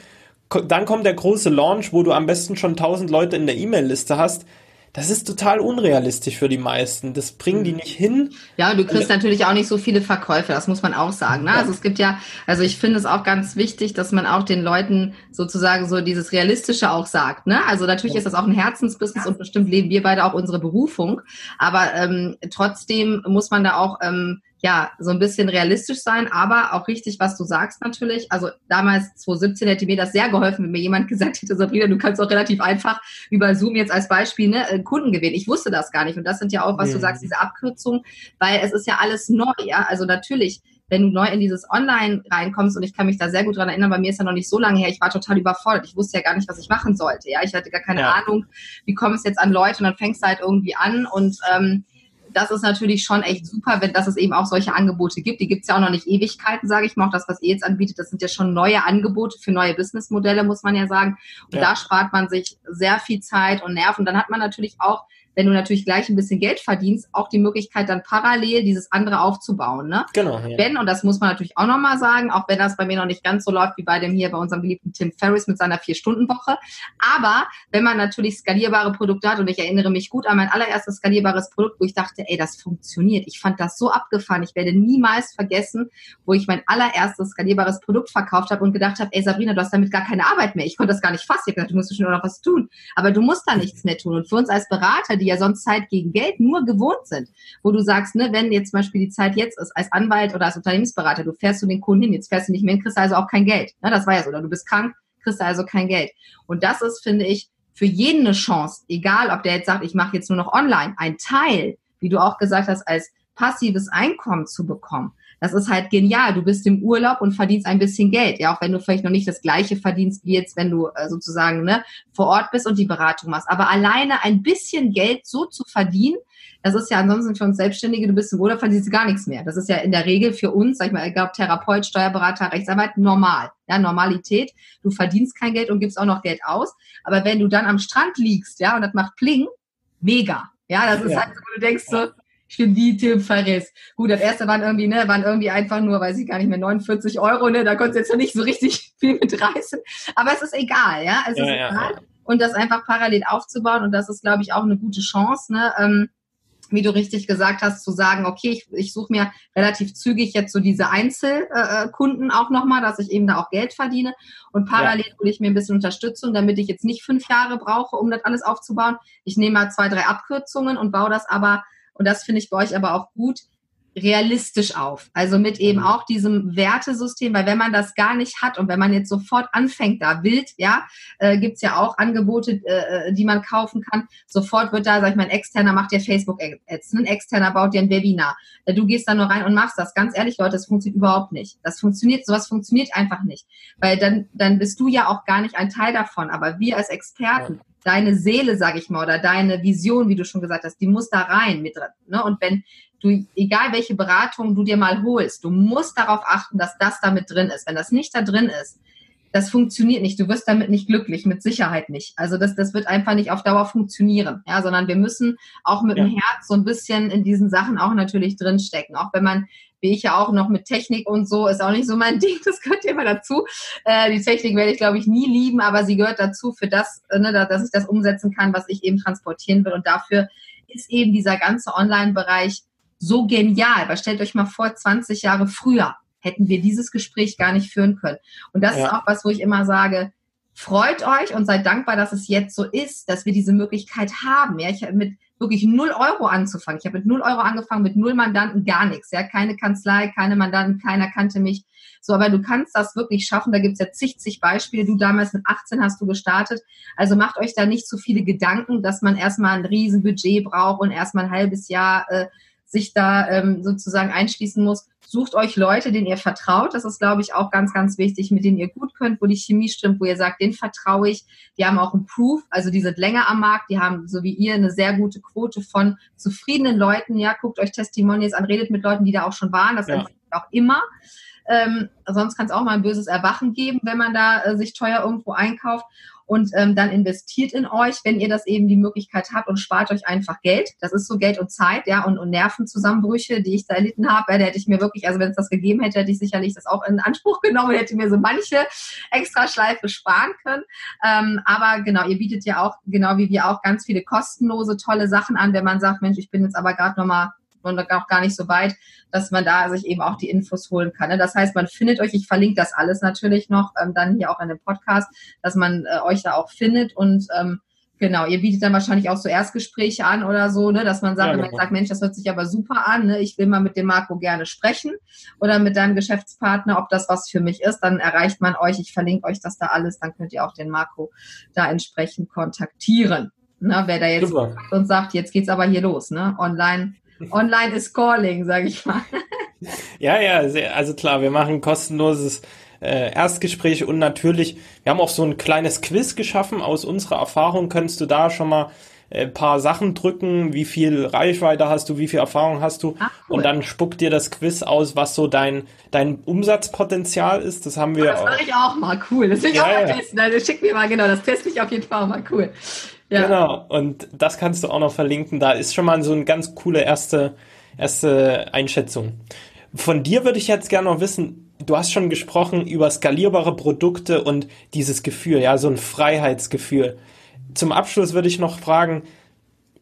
Dann kommt der große Launch, wo du am besten schon tausend Leute in der E-Mail-Liste hast. Das ist total unrealistisch für die meisten. Das bringen die mhm. nicht hin. Ja, und du kriegst natürlich auch nicht so viele Verkäufe, das muss man auch sagen. Ne? Ja. Also es gibt ja, also ich finde es auch ganz wichtig, dass man auch den Leuten sozusagen so dieses Realistische auch sagt. Ne? Also natürlich ist das auch ein Herzensbusiness und bestimmt leben wir beide auch unsere Berufung. Aber ähm, trotzdem muss man da auch ähm, ja, so ein bisschen realistisch sein, aber auch richtig, was du sagst natürlich. Also damals, 2017, hätte mir das sehr geholfen, wenn mir jemand (laughs) gesagt hätte, Sabrina, du kannst auch relativ einfach über Zoom jetzt als Beispiel ne, äh, Kunden gewinnen. Ich wusste das gar nicht. Und das sind ja auch, was mhm. du sagst, diese Abkürzungen, weil es ist ja alles neu, ja. Also natürlich, wenn du neu in dieses Online reinkommst, und ich kann mich da sehr gut dran erinnern, bei mir ist ja noch nicht so lange her, ich war total überfordert. Ich wusste ja gar nicht, was ich machen sollte. Ja, ich hatte gar keine ja. Ahnung, wie komme es jetzt an Leute und dann fängst du halt irgendwie an und ähm, das ist natürlich schon echt super, wenn dass es eben auch solche Angebote gibt. Die gibt es ja auch noch nicht Ewigkeiten, sage ich mal. Auch das, was ihr jetzt anbietet, das sind ja schon neue Angebote für neue Businessmodelle, muss man ja sagen. Und ja. da spart man sich sehr viel Zeit und Nerven. Dann hat man natürlich auch wenn du natürlich gleich ein bisschen Geld verdienst, auch die Möglichkeit, dann parallel dieses andere aufzubauen. Ne? Genau. Ja. Wenn, und das muss man natürlich auch nochmal sagen, auch wenn das bei mir noch nicht ganz so läuft wie bei dem hier, bei unserem geliebten Tim Ferriss mit seiner Vier-Stunden-Woche. Aber wenn man natürlich skalierbare Produkte hat, und ich erinnere mich gut an mein allererstes skalierbares Produkt, wo ich dachte, ey, das funktioniert. Ich fand das so abgefahren. Ich werde niemals vergessen, wo ich mein allererstes skalierbares Produkt verkauft habe und gedacht habe, ey, Sabrina, du hast damit gar keine Arbeit mehr. Ich konnte das gar nicht fassen. Ich habe gedacht, du musst schon noch was tun. Aber du musst da nichts mehr tun. Und für uns als Berater, die ja sonst Zeit gegen Geld nur gewohnt sind, wo du sagst, ne, wenn jetzt zum Beispiel die Zeit jetzt ist, als Anwalt oder als Unternehmensberater, du fährst zu den Kunden hin, jetzt fährst du nicht mehr hin, kriegst also auch kein Geld. Ne, das war ja so, oder du bist krank, kriegst also kein Geld. Und das ist, finde ich, für jeden eine Chance, egal ob der jetzt sagt, ich mache jetzt nur noch online, ein Teil, wie du auch gesagt hast, als passives Einkommen zu bekommen. Das ist halt genial. Du bist im Urlaub und verdienst ein bisschen Geld. Ja, auch wenn du vielleicht noch nicht das gleiche verdienst wie jetzt, wenn du äh, sozusagen ne, vor Ort bist und die Beratung machst. Aber alleine ein bisschen Geld so zu verdienen, das ist ja ansonsten für uns Selbstständige, du bist im Urlaub, verdienst gar nichts mehr. Das ist ja in der Regel für uns, sag ich mal, egal ob Therapeut, Steuerberater, Rechtsanwalt, normal. Ja, Normalität. Du verdienst kein Geld und gibst auch noch Geld aus. Aber wenn du dann am Strand liegst, ja, und das macht Pling, mega. Ja, das ist ja. halt so, wo du denkst so, Tim Ferriss. Gut, das erste waren irgendwie, ne, waren irgendwie einfach nur, weiß ich gar nicht mehr, 49 Euro, ne, da konntest du jetzt noch nicht so richtig (laughs) viel mit reißen. Aber es ist egal, ja, es ja, ist ja, egal. Ja. Und das einfach parallel aufzubauen und das ist, glaube ich, auch eine gute Chance, ne, ähm, wie du richtig gesagt hast, zu sagen, okay, ich, ich suche mir relativ zügig jetzt so diese Einzelkunden äh, auch nochmal, dass ich eben da auch Geld verdiene. Und parallel ja. hole ich mir ein bisschen Unterstützung, damit ich jetzt nicht fünf Jahre brauche, um das alles aufzubauen. Ich nehme mal zwei, drei Abkürzungen und baue das aber und das finde ich bei euch aber auch gut, realistisch auf. Also mit eben mhm. auch diesem Wertesystem, weil wenn man das gar nicht hat und wenn man jetzt sofort anfängt, da wild, ja, äh, gibt's ja auch Angebote, äh, die man kaufen kann. Sofort wird da, sag ich mal, ein externer macht dir Facebook-Ads, ein externer baut dir ein Webinar. Äh, du gehst da nur rein und machst das. Ganz ehrlich, Leute, das funktioniert überhaupt nicht. Das funktioniert, sowas funktioniert einfach nicht. Weil dann, dann bist du ja auch gar nicht ein Teil davon. Aber wir als Experten, deine Seele, sag ich mal, oder deine Vision, wie du schon gesagt hast, die muss da rein mit drin. Ne? Und wenn du, egal welche Beratung du dir mal holst, du musst darauf achten, dass das damit drin ist. Wenn das nicht da drin ist, das funktioniert nicht. Du wirst damit nicht glücklich, mit Sicherheit nicht. Also das, das wird einfach nicht auf Dauer funktionieren, ja, sondern wir müssen auch mit ja. dem Herz so ein bisschen in diesen Sachen auch natürlich drinstecken. Auch wenn man, wie ich ja auch noch mit Technik und so, ist auch nicht so mein (laughs) Ding, das gehört immer dazu. Äh, die Technik werde ich, glaube ich, nie lieben, aber sie gehört dazu für das, äh, ne, dass ich das umsetzen kann, was ich eben transportieren will. Und dafür ist eben dieser ganze Online-Bereich so genial. Weil stellt euch mal vor, 20 Jahre früher hätten wir dieses Gespräch gar nicht führen können. Und das ja. ist auch was, wo ich immer sage, freut euch und seid dankbar, dass es jetzt so ist, dass wir diese Möglichkeit haben. Ja, ich habe mit wirklich null Euro anzufangen. Ich habe mit null Euro angefangen, mit null Mandanten, gar nichts. Ja, keine Kanzlei, keine Mandanten, keiner kannte mich. So, aber du kannst das wirklich schaffen. Da gibt's ja zig, zig Beispiele. Du damals mit 18 hast du gestartet. Also macht euch da nicht zu so viele Gedanken, dass man erstmal ein Riesenbudget braucht und erstmal ein halbes Jahr äh, sich da ähm, sozusagen einschließen muss. Sucht euch Leute, denen ihr vertraut. Das ist, glaube ich, auch ganz, ganz wichtig, mit denen ihr gut könnt, wo die Chemie stimmt, wo ihr sagt, den vertraue ich. Die haben auch einen Proof, also die sind länger am Markt, die haben, so wie ihr, eine sehr gute Quote von zufriedenen Leuten. Ja, guckt euch Testimonials an, redet mit Leuten, die da auch schon waren. Das ja. auch immer. Ähm, sonst kann es auch mal ein böses Erwachen geben, wenn man da äh, sich teuer irgendwo einkauft und ähm, dann investiert in euch, wenn ihr das eben die Möglichkeit habt und spart euch einfach Geld. Das ist so Geld und Zeit, ja, und, und Nervenzusammenbrüche, die ich da erlitten habe. Ja, da hätte ich mir wirklich, also wenn es das gegeben hätte, hätte ich sicherlich das auch in Anspruch (laughs) genommen hätte mir so manche extra Schleife sparen können. Ähm, aber genau, ihr bietet ja auch, genau wie wir auch, ganz viele kostenlose, tolle Sachen an, wenn man sagt, Mensch, ich bin jetzt aber gerade nochmal und auch gar nicht so weit, dass man da sich eben auch die Infos holen kann. Ne? Das heißt, man findet euch, ich verlinke das alles natürlich noch ähm, dann hier auch in dem Podcast, dass man äh, euch da auch findet und ähm, Genau, ihr bietet dann wahrscheinlich auch so Erstgespräche an oder so, ne, dass man sagt, ja, genau. man sagt, Mensch, das hört sich aber super an, ne, ich will mal mit dem Marco gerne sprechen oder mit deinem Geschäftspartner, ob das was für mich ist, dann erreicht man euch, ich verlinke euch das da alles, dann könnt ihr auch den Marco da entsprechend kontaktieren. Ne, wer da jetzt und sagt, jetzt geht's aber hier los, ne? Online Online is calling, sage ich mal. ja, ja, also klar, wir machen kostenloses äh, Erstgespräch und natürlich, wir haben auch so ein kleines Quiz geschaffen. Aus unserer Erfahrung könntest du da schon mal ein äh, paar Sachen drücken, wie viel Reichweite hast du, wie viel Erfahrung hast du Ach, cool. und dann spuckt dir das Quiz aus, was so dein dein Umsatzpotenzial ist. Das haben wir. Oh, das mache ich auch mal cool. Das will ich ja, auch mal testen. Also schick mir mal genau, das teste ich auf jeden Fall mal cool. Ja. Genau, und das kannst du auch noch verlinken. Da ist schon mal so eine ganz coole erste, erste Einschätzung. Von dir würde ich jetzt gerne noch wissen, du hast schon gesprochen über skalierbare Produkte und dieses Gefühl, ja, so ein Freiheitsgefühl. Zum Abschluss würde ich noch fragen,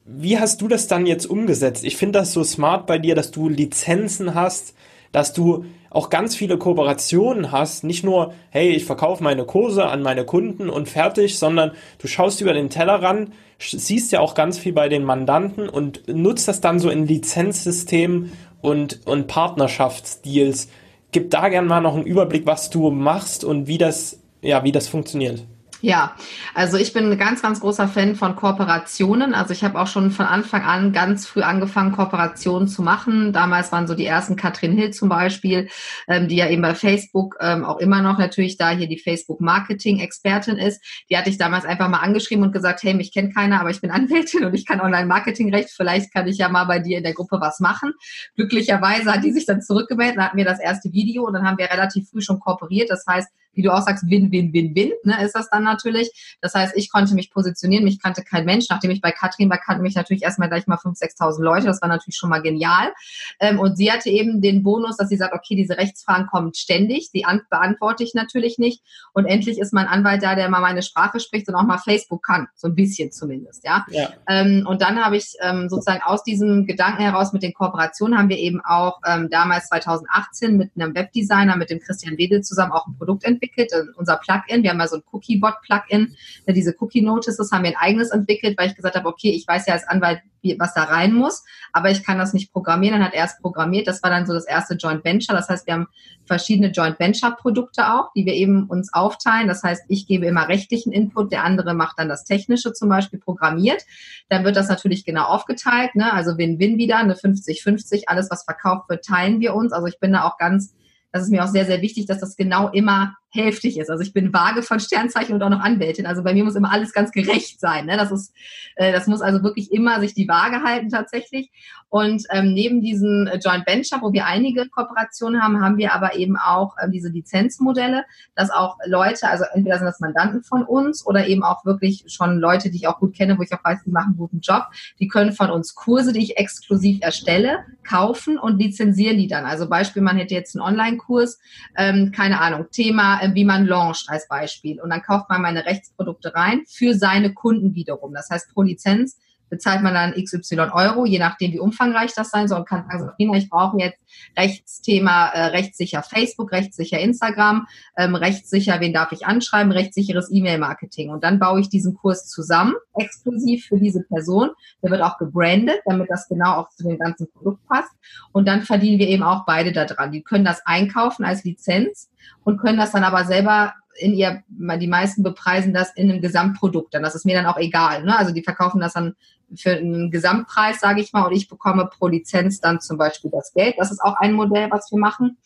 wie hast du das dann jetzt umgesetzt? Ich finde das so smart bei dir, dass du Lizenzen hast, dass du auch ganz viele Kooperationen hast, nicht nur, hey, ich verkaufe meine Kurse an meine Kunden und fertig, sondern du schaust über den Tellerrand, siehst ja auch ganz viel bei den Mandanten und nutzt das dann so in Lizenzsystemen und, und Partnerschaftsdeals. Gib da gerne mal noch einen Überblick, was du machst und wie das, ja, wie das funktioniert. Ja, also ich bin ein ganz, ganz großer Fan von Kooperationen. Also ich habe auch schon von Anfang an ganz früh angefangen, Kooperationen zu machen. Damals waren so die ersten Katrin Hill zum Beispiel, ähm, die ja eben bei Facebook ähm, auch immer noch natürlich da hier die Facebook-Marketing-Expertin ist. Die hatte ich damals einfach mal angeschrieben und gesagt, hey, mich kennt keiner, aber ich bin (laughs) Anwältin und ich kann Online-Marketing-Recht. Vielleicht kann ich ja mal bei dir in der Gruppe was machen. Glücklicherweise hat die sich dann zurückgemeldet, dann hatten wir das erste Video und dann haben wir relativ früh schon kooperiert. Das heißt, wie du auch sagst, Win, Win, Win, Win, ne, ist das dann natürlich. Das heißt, ich konnte mich positionieren, mich kannte kein Mensch. Nachdem ich bei Katrin war, kannten mich natürlich erstmal gleich mal 5.000, 6.000 Leute. Das war natürlich schon mal genial. Ähm, und sie hatte eben den Bonus, dass sie sagt, okay, diese Rechtsfragen kommen ständig, die beantworte ich natürlich nicht. Und endlich ist mein Anwalt da, der mal meine Sprache spricht und auch mal Facebook kann, so ein bisschen zumindest, ja. ja. Ähm, und dann habe ich ähm, sozusagen aus diesem Gedanken heraus mit den Kooperationen haben wir eben auch ähm, damals 2018 mit einem Webdesigner, mit dem Christian Wedel zusammen auch ein Produkt entwickelt entwickelt, äh, unser Plugin. Wir haben mal so ein Cookie-Bot-Plugin. Diese Cookie-Notices haben wir ein eigenes entwickelt, weil ich gesagt habe, okay, ich weiß ja als Anwalt, was da rein muss, aber ich kann das nicht programmieren. Dann hat er es programmiert. Das war dann so das erste Joint Venture. Das heißt, wir haben verschiedene Joint Venture Produkte auch, die wir eben uns aufteilen. Das heißt, ich gebe immer rechtlichen Input, der andere macht dann das technische zum Beispiel programmiert. Dann wird das natürlich genau aufgeteilt. Ne? Also Win-Win wieder, eine 50-50. Alles, was verkauft wird, teilen wir uns. Also ich bin da auch ganz das ist mir auch sehr, sehr wichtig, dass das genau immer heftig ist. Also ich bin vage von Sternzeichen und auch noch Anwältin. Also bei mir muss immer alles ganz gerecht sein. Ne? Das ist, äh, das muss also wirklich immer sich die Waage halten tatsächlich. Und ähm, neben diesem äh, Joint Venture, wo wir einige Kooperationen haben, haben wir aber eben auch ähm, diese Lizenzmodelle, dass auch Leute, also entweder sind das Mandanten von uns oder eben auch wirklich schon Leute, die ich auch gut kenne, wo ich auch weiß, die machen einen guten Job, die können von uns Kurse, die ich exklusiv erstelle, kaufen und lizenzieren die dann. Also Beispiel, man hätte jetzt einen Online-Kurs, ähm, keine Ahnung, Thema, äh, wie man launcht als Beispiel. Und dann kauft man meine Rechtsprodukte rein für seine Kunden wiederum. Das heißt, pro Lizenz bezahlt man dann XY Euro, je nachdem, wie umfangreich das sein soll und kann sagen, Sabrina, ich brauche jetzt Rechtsthema, äh, rechtssicher Facebook, rechtssicher Instagram, ähm, rechtssicher, wen darf ich anschreiben, rechtssicheres E-Mail-Marketing. Und dann baue ich diesen Kurs zusammen, exklusiv für diese Person. Der wird auch gebrandet, damit das genau auch zu dem ganzen Produkt passt. Und dann verdienen wir eben auch beide daran. Die können das einkaufen als Lizenz und können das dann aber selber in ihr, die meisten bepreisen das in einem Gesamtprodukt. Dann das ist mir dann auch egal. Ne? Also die verkaufen das dann für einen Gesamtpreis, sage ich mal, und ich bekomme pro Lizenz dann zum Beispiel das Geld. Das ist auch ein Modell, was wir machen.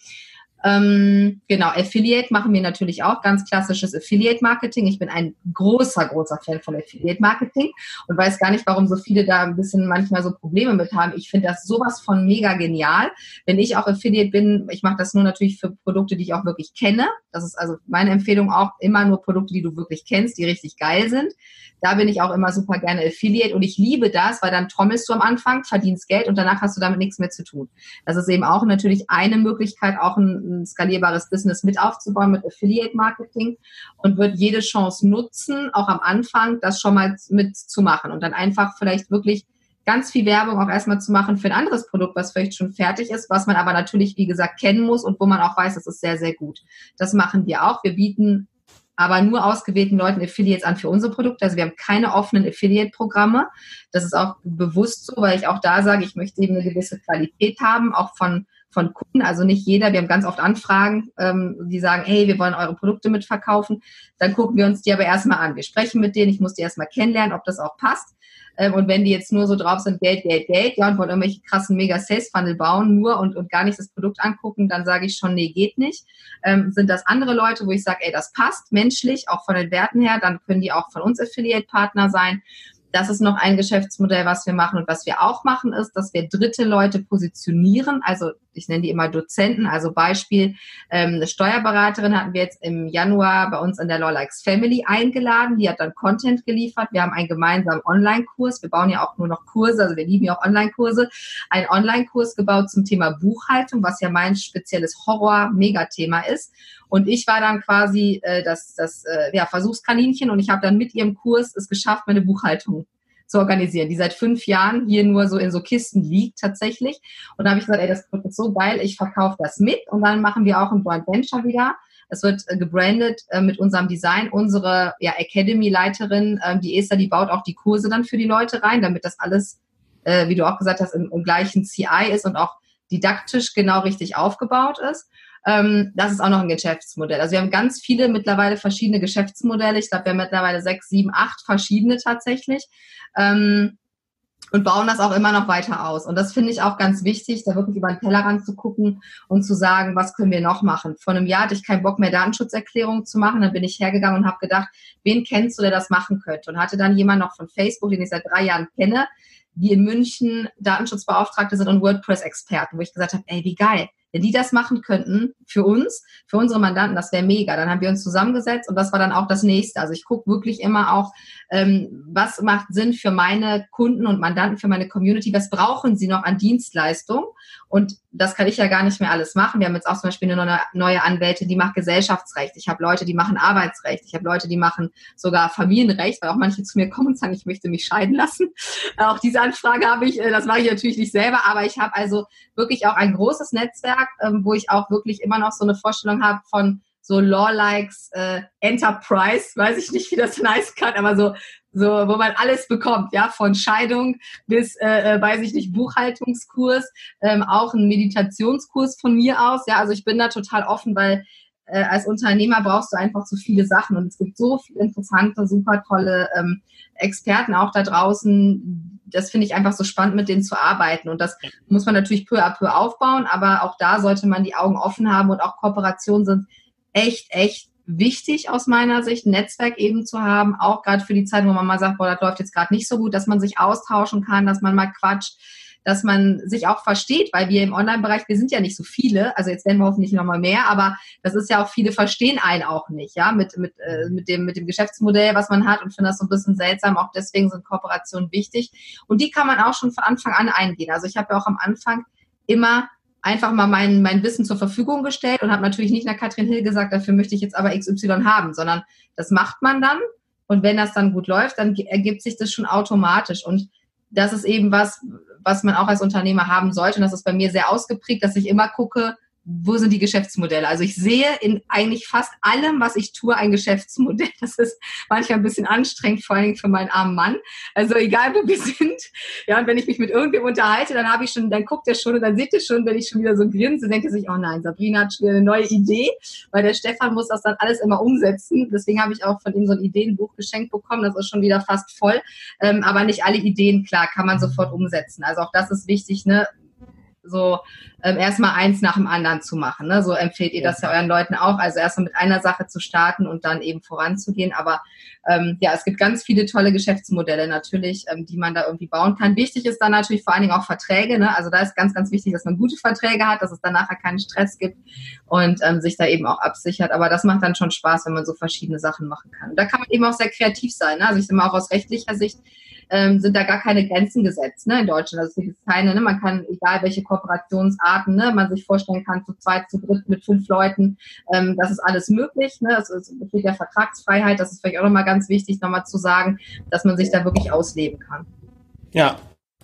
Ähm, genau, Affiliate machen wir natürlich auch, ganz klassisches Affiliate-Marketing. Ich bin ein großer, großer Fan von Affiliate-Marketing und weiß gar nicht, warum so viele da ein bisschen manchmal so Probleme mit haben. Ich finde das sowas von mega genial. Wenn ich auch Affiliate bin, ich mache das nur natürlich für Produkte, die ich auch wirklich kenne. Das ist also meine Empfehlung auch immer nur Produkte, die du wirklich kennst, die richtig geil sind. Da bin ich auch immer super gerne Affiliate und ich liebe das, weil dann trommelst du am Anfang, verdienst Geld und danach hast du damit nichts mehr zu tun. Das ist eben auch natürlich eine Möglichkeit, auch ein, ein skalierbares Business mit aufzubauen mit Affiliate Marketing und wird jede Chance nutzen, auch am Anfang das schon mal mitzumachen und dann einfach vielleicht wirklich ganz viel Werbung auch erstmal zu machen für ein anderes Produkt, was vielleicht schon fertig ist, was man aber natürlich, wie gesagt, kennen muss und wo man auch weiß, das ist sehr, sehr gut. Das machen wir auch. Wir bieten aber nur ausgewählten Leuten Affiliates an für unsere Produkte. Also wir haben keine offenen Affiliate-Programme. Das ist auch bewusst so, weil ich auch da sage, ich möchte eben eine gewisse Qualität haben, auch von, von Kunden. Also nicht jeder, wir haben ganz oft Anfragen, ähm, die sagen, hey, wir wollen eure Produkte mitverkaufen. Dann gucken wir uns die aber erstmal an. Wir sprechen mit denen, ich muss die erstmal kennenlernen, ob das auch passt. Ähm, und wenn die jetzt nur so drauf sind, Geld, Geld, Geld, ja, und wollen irgendwelche krassen Mega-Sales-Funnel bauen, nur und, und gar nicht das Produkt angucken, dann sage ich schon, nee, geht nicht. Ähm, sind das andere Leute, wo ich sage, ey, das passt menschlich, auch von den Werten her, dann können die auch von uns Affiliate-Partner sein das ist noch ein Geschäftsmodell, was wir machen. Und was wir auch machen, ist, dass wir dritte Leute positionieren. Also ich nenne die immer Dozenten. Also Beispiel, ähm, eine Steuerberaterin hatten wir jetzt im Januar bei uns in der Lawlikes Family eingeladen. Die hat dann Content geliefert. Wir haben einen gemeinsamen Online-Kurs. Wir bauen ja auch nur noch Kurse, also wir lieben ja auch Online-Kurse. Ein Online-Kurs gebaut zum Thema Buchhaltung, was ja mein spezielles Horror-Megathema ist. Und ich war dann quasi äh, das, das äh, ja, Versuchskaninchen und ich habe dann mit ihrem Kurs es geschafft, meine Buchhaltung zu organisieren, die seit fünf Jahren hier nur so in so Kisten liegt tatsächlich. Und da habe ich gesagt, ey, das ist so geil, ich verkaufe das mit und dann machen wir auch ein Joint Venture wieder. Es wird äh, gebrandet äh, mit unserem Design. Unsere ja, Academy-Leiterin, äh, die Esther, die baut auch die Kurse dann für die Leute rein, damit das alles, äh, wie du auch gesagt hast, im, im gleichen CI ist und auch didaktisch genau richtig aufgebaut ist. Ähm, das ist auch noch ein Geschäftsmodell. Also wir haben ganz viele mittlerweile verschiedene Geschäftsmodelle. Ich glaube, wir haben mittlerweile sechs, sieben, acht verschiedene tatsächlich. Ähm, und bauen das auch immer noch weiter aus. Und das finde ich auch ganz wichtig, da wirklich über den Tellerrand zu gucken und zu sagen, was können wir noch machen. Vor einem Jahr hatte ich keinen Bock mehr, Datenschutzerklärungen zu machen. Dann bin ich hergegangen und habe gedacht, wen kennst du, der das machen könnte? Und hatte dann jemand noch von Facebook, den ich seit drei Jahren kenne, die in München Datenschutzbeauftragte sind und WordPress-Experten, wo ich gesagt habe, ey, wie geil wenn die das machen könnten für uns, für unsere Mandanten, das wäre mega. Dann haben wir uns zusammengesetzt und das war dann auch das nächste. Also ich gucke wirklich immer auch, ähm, was macht Sinn für meine Kunden und Mandanten, für meine Community, was brauchen sie noch an Dienstleistung? Und das kann ich ja gar nicht mehr alles machen. Wir haben jetzt auch zum Beispiel eine neue, neue Anwältin, die macht Gesellschaftsrecht. Ich habe Leute, die machen Arbeitsrecht. Ich habe Leute, die machen sogar Familienrecht, weil auch manche zu mir kommen und sagen, ich möchte mich scheiden lassen. (laughs) Auch diese Anfrage habe ich, äh, das mache ich natürlich nicht selber, aber ich habe also wirklich auch ein großes Netzwerk, ähm, wo ich auch wirklich immer noch so eine Vorstellung habe von so Law-Likes äh, Enterprise, weiß ich nicht, wie das heißen kann, aber so, so, wo man alles bekommt, ja, von Scheidung bis, äh, äh, weiß ich nicht, Buchhaltungskurs, ähm, auch ein Meditationskurs von mir aus, ja, also ich bin da total offen, weil äh, als Unternehmer brauchst du einfach so viele Sachen und es gibt so viele interessante, super tolle ähm, Experten auch da draußen. Das finde ich einfach so spannend, mit denen zu arbeiten und das muss man natürlich peu à peu aufbauen, aber auch da sollte man die Augen offen haben und auch Kooperationen sind echt, echt wichtig aus meiner Sicht, ein Netzwerk eben zu haben, auch gerade für die Zeit, wo man mal sagt, boah, das läuft jetzt gerade nicht so gut, dass man sich austauschen kann, dass man mal quatscht, dass man sich auch versteht, weil wir im Online-Bereich, wir sind ja nicht so viele, also jetzt werden wir hoffentlich nochmal mehr, aber das ist ja auch, viele verstehen einen auch nicht, ja, mit, mit, äh, mit, dem, mit dem Geschäftsmodell, was man hat und finde das so ein bisschen seltsam, auch deswegen sind Kooperationen wichtig. Und die kann man auch schon von Anfang an eingehen. Also ich habe ja auch am Anfang immer einfach mal mein, mein Wissen zur Verfügung gestellt und habe natürlich nicht nach Katrin Hill gesagt, dafür möchte ich jetzt aber XY haben, sondern das macht man dann. Und wenn das dann gut läuft, dann ergibt sich das schon automatisch. Und das ist eben was, was man auch als Unternehmer haben sollte. Und das ist bei mir sehr ausgeprägt, dass ich immer gucke, wo sind die Geschäftsmodelle? Also ich sehe in eigentlich fast allem, was ich tue, ein Geschäftsmodell. (laughs) Das ist manchmal ein bisschen anstrengend, vor Dingen für meinen armen Mann. Also egal, wo wir (laughs) sind. Ja, und wenn ich mich mit irgendwem unterhalte, dann habe ich schon, dann guckt er schon und dann seht ihr schon, wenn ich schon wieder so grinse, denkt er sich, oh nein, Sabrina hat schon wieder eine neue Idee, weil der Stefan muss das dann alles immer umsetzen. Deswegen habe ich auch von ihm so ein Ideenbuch geschenkt bekommen. Das ist schon wieder fast voll. Ähm, aber nicht alle Ideen, klar, kann man sofort umsetzen. Also auch das ist wichtig, ne? so ähm, erstmal eins nach dem anderen zu machen. Ne? So empfehlt ihr das ja euren Leuten auch. Also erstmal mit einer Sache zu starten und dann eben voranzugehen. Aber ähm, ja, es gibt ganz viele tolle Geschäftsmodelle natürlich, ähm, die man da irgendwie bauen kann. Wichtig ist dann natürlich vor allen Dingen auch Verträge. Ne? Also da ist ganz, ganz wichtig, dass man gute Verträge hat, dass es dann nachher keinen Stress gibt und ähm, sich da eben auch absichert. Aber das macht dann schon Spaß, wenn man so verschiedene Sachen machen kann. Und da kann man eben auch sehr kreativ sein. Ne? Also ich sage mal auch aus rechtlicher Sicht ähm, sind da gar keine Grenzen gesetzt ne, in Deutschland. Also es gibt keine, ne, man kann, egal welche Kooperationsarten ne, man sich vorstellen kann, zu zweit, zu dritt, mit fünf Leuten, ähm, das ist alles möglich. Ne, es, es besteht ja Vertragsfreiheit, das ist vielleicht auch nochmal ganz wichtig, nochmal zu sagen, dass man sich da wirklich ausleben kann. Ja,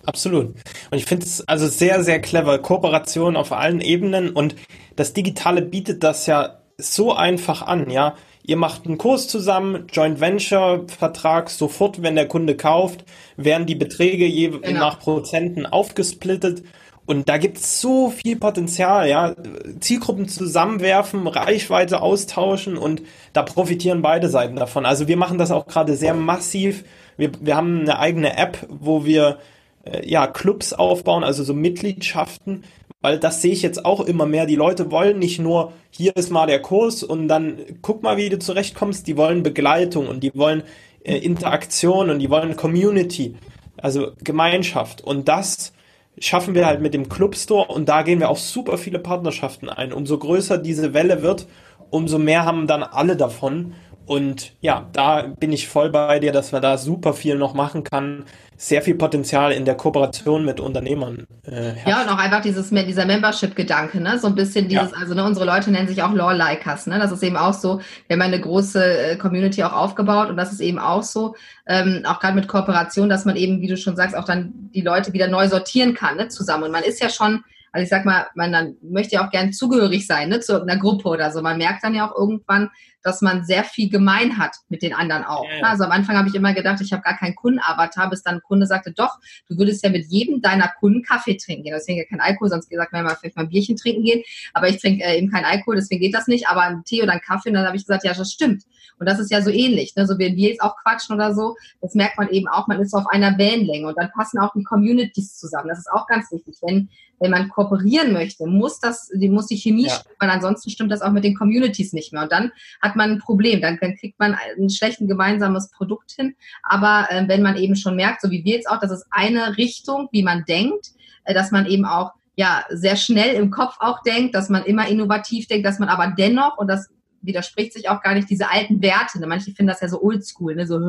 Absolut. Und ich finde es also sehr, sehr clever. Kooperation auf allen Ebenen und das Digitale bietet das ja so einfach an, ja. Ihr macht einen Kurs zusammen, Joint Venture Vertrag, sofort, wenn der Kunde kauft, werden die Beträge je genau. nach Prozenten aufgesplittet. Und da gibt es so viel Potenzial, ja. Zielgruppen zusammenwerfen, Reichweite austauschen und da profitieren beide Seiten davon. Also wir machen das auch gerade sehr massiv. Wir, wir haben eine eigene App, wo wir äh, ja Clubs aufbauen, also so Mitgliedschaften, weil das sehe ich jetzt auch immer mehr. Die Leute wollen nicht nur, hier ist mal der Kurs und dann guck mal, wie du zurechtkommst. Die wollen Begleitung und die wollen äh, Interaktion und die wollen Community, also Gemeinschaft. Und das schaffen wir halt mit dem Club Store und da gehen wir auch super viele Partnerschaften ein. Umso größer diese Welle wird, umso mehr haben dann alle davon. Und ja, da bin ich voll bei dir, dass man da super viel noch machen kann. Sehr viel Potenzial in der Kooperation mit Unternehmern. Äh, ja, und auch einfach dieses, dieser Membership-Gedanke, ne? So ein bisschen dieses, ja. also ne, unsere Leute nennen sich auch Law-Likers, ne? Das ist eben auch so, wir haben eine große äh, Community auch aufgebaut und das ist eben auch so, ähm, auch gerade mit Kooperation, dass man eben, wie du schon sagst, auch dann die Leute wieder neu sortieren kann, ne? Zusammen. Und man ist ja schon, also ich sag mal, man dann möchte ja auch gern zugehörig sein, ne, zu irgendeiner Gruppe oder so. Man merkt dann ja auch irgendwann, dass man sehr viel gemein hat mit den anderen auch. Ja. Also am Anfang habe ich immer gedacht, ich habe gar keinen Kundenavatar, bis dann ein Kunde sagte, doch, du würdest ja mit jedem deiner Kunden Kaffee trinken gehen. Deswegen ja kein Alkohol, sonst gesagt, wenn wir vielleicht mal ein Bierchen trinken gehen. Aber ich trinke äh, eben kein Alkohol, deswegen geht das nicht. Aber ein Tee oder ein Kaffee, und dann habe ich gesagt, ja, das stimmt. Und das ist ja so ähnlich. Ne? So wenn wir jetzt auch quatschen oder so, das merkt man eben auch, man ist auf einer Wellenlänge und dann passen auch die Communities zusammen. Das ist auch ganz wichtig. Wenn, wenn man kooperieren möchte, muss das, die muss die Chemie ja. stimmen, weil ansonsten stimmt das auch mit den Communities nicht mehr. Und dann hat man ein Problem. Dann, dann kriegt man ein schlechten gemeinsames Produkt hin. Aber äh, wenn man eben schon merkt, so wie wir jetzt auch, das ist eine Richtung, wie man denkt, äh, dass man eben auch ja sehr schnell im Kopf auch denkt, dass man immer innovativ denkt, dass man aber dennoch, und das widerspricht sich auch gar nicht diese alten Werte. Ne? Manche finden das ja so oldschool, ne? so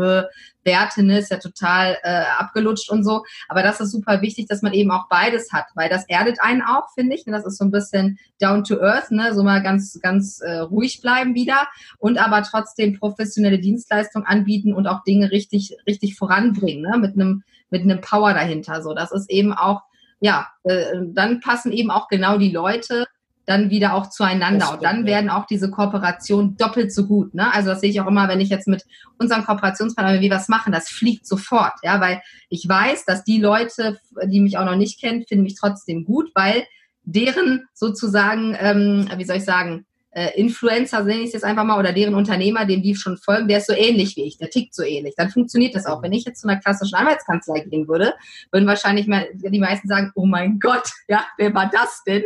Werte ne? ist ja total äh, abgelutscht und so. Aber das ist super wichtig, dass man eben auch beides hat, weil das erdet einen auch, finde ich. Ne? Das ist so ein bisschen down to earth, ne? so mal ganz, ganz äh, ruhig bleiben wieder und aber trotzdem professionelle Dienstleistung anbieten und auch Dinge richtig, richtig voranbringen, ne? mit einem mit einem Power dahinter. So, das ist eben auch ja, äh, dann passen eben auch genau die Leute dann wieder auch zueinander. und dann werden auch diese Kooperationen doppelt so gut. Ne? Also das sehe ich auch immer, wenn ich jetzt mit unseren Kooperationspartnern wie was machen, das fliegt sofort. Ja, weil ich weiß, dass die Leute, die mich auch noch nicht kennen, finden mich trotzdem gut, weil deren sozusagen, ähm, wie soll ich sagen, äh, Influencer, nenne ich es jetzt einfach mal, oder deren Unternehmer, dem die schon folgen, der ist so ähnlich wie ich, der tickt so ähnlich. Dann funktioniert das auch. Wenn ich jetzt zu einer klassischen Anwaltskanzlei gehen würde, würden wahrscheinlich mehr, die meisten sagen, oh mein Gott, ja, wer war das denn?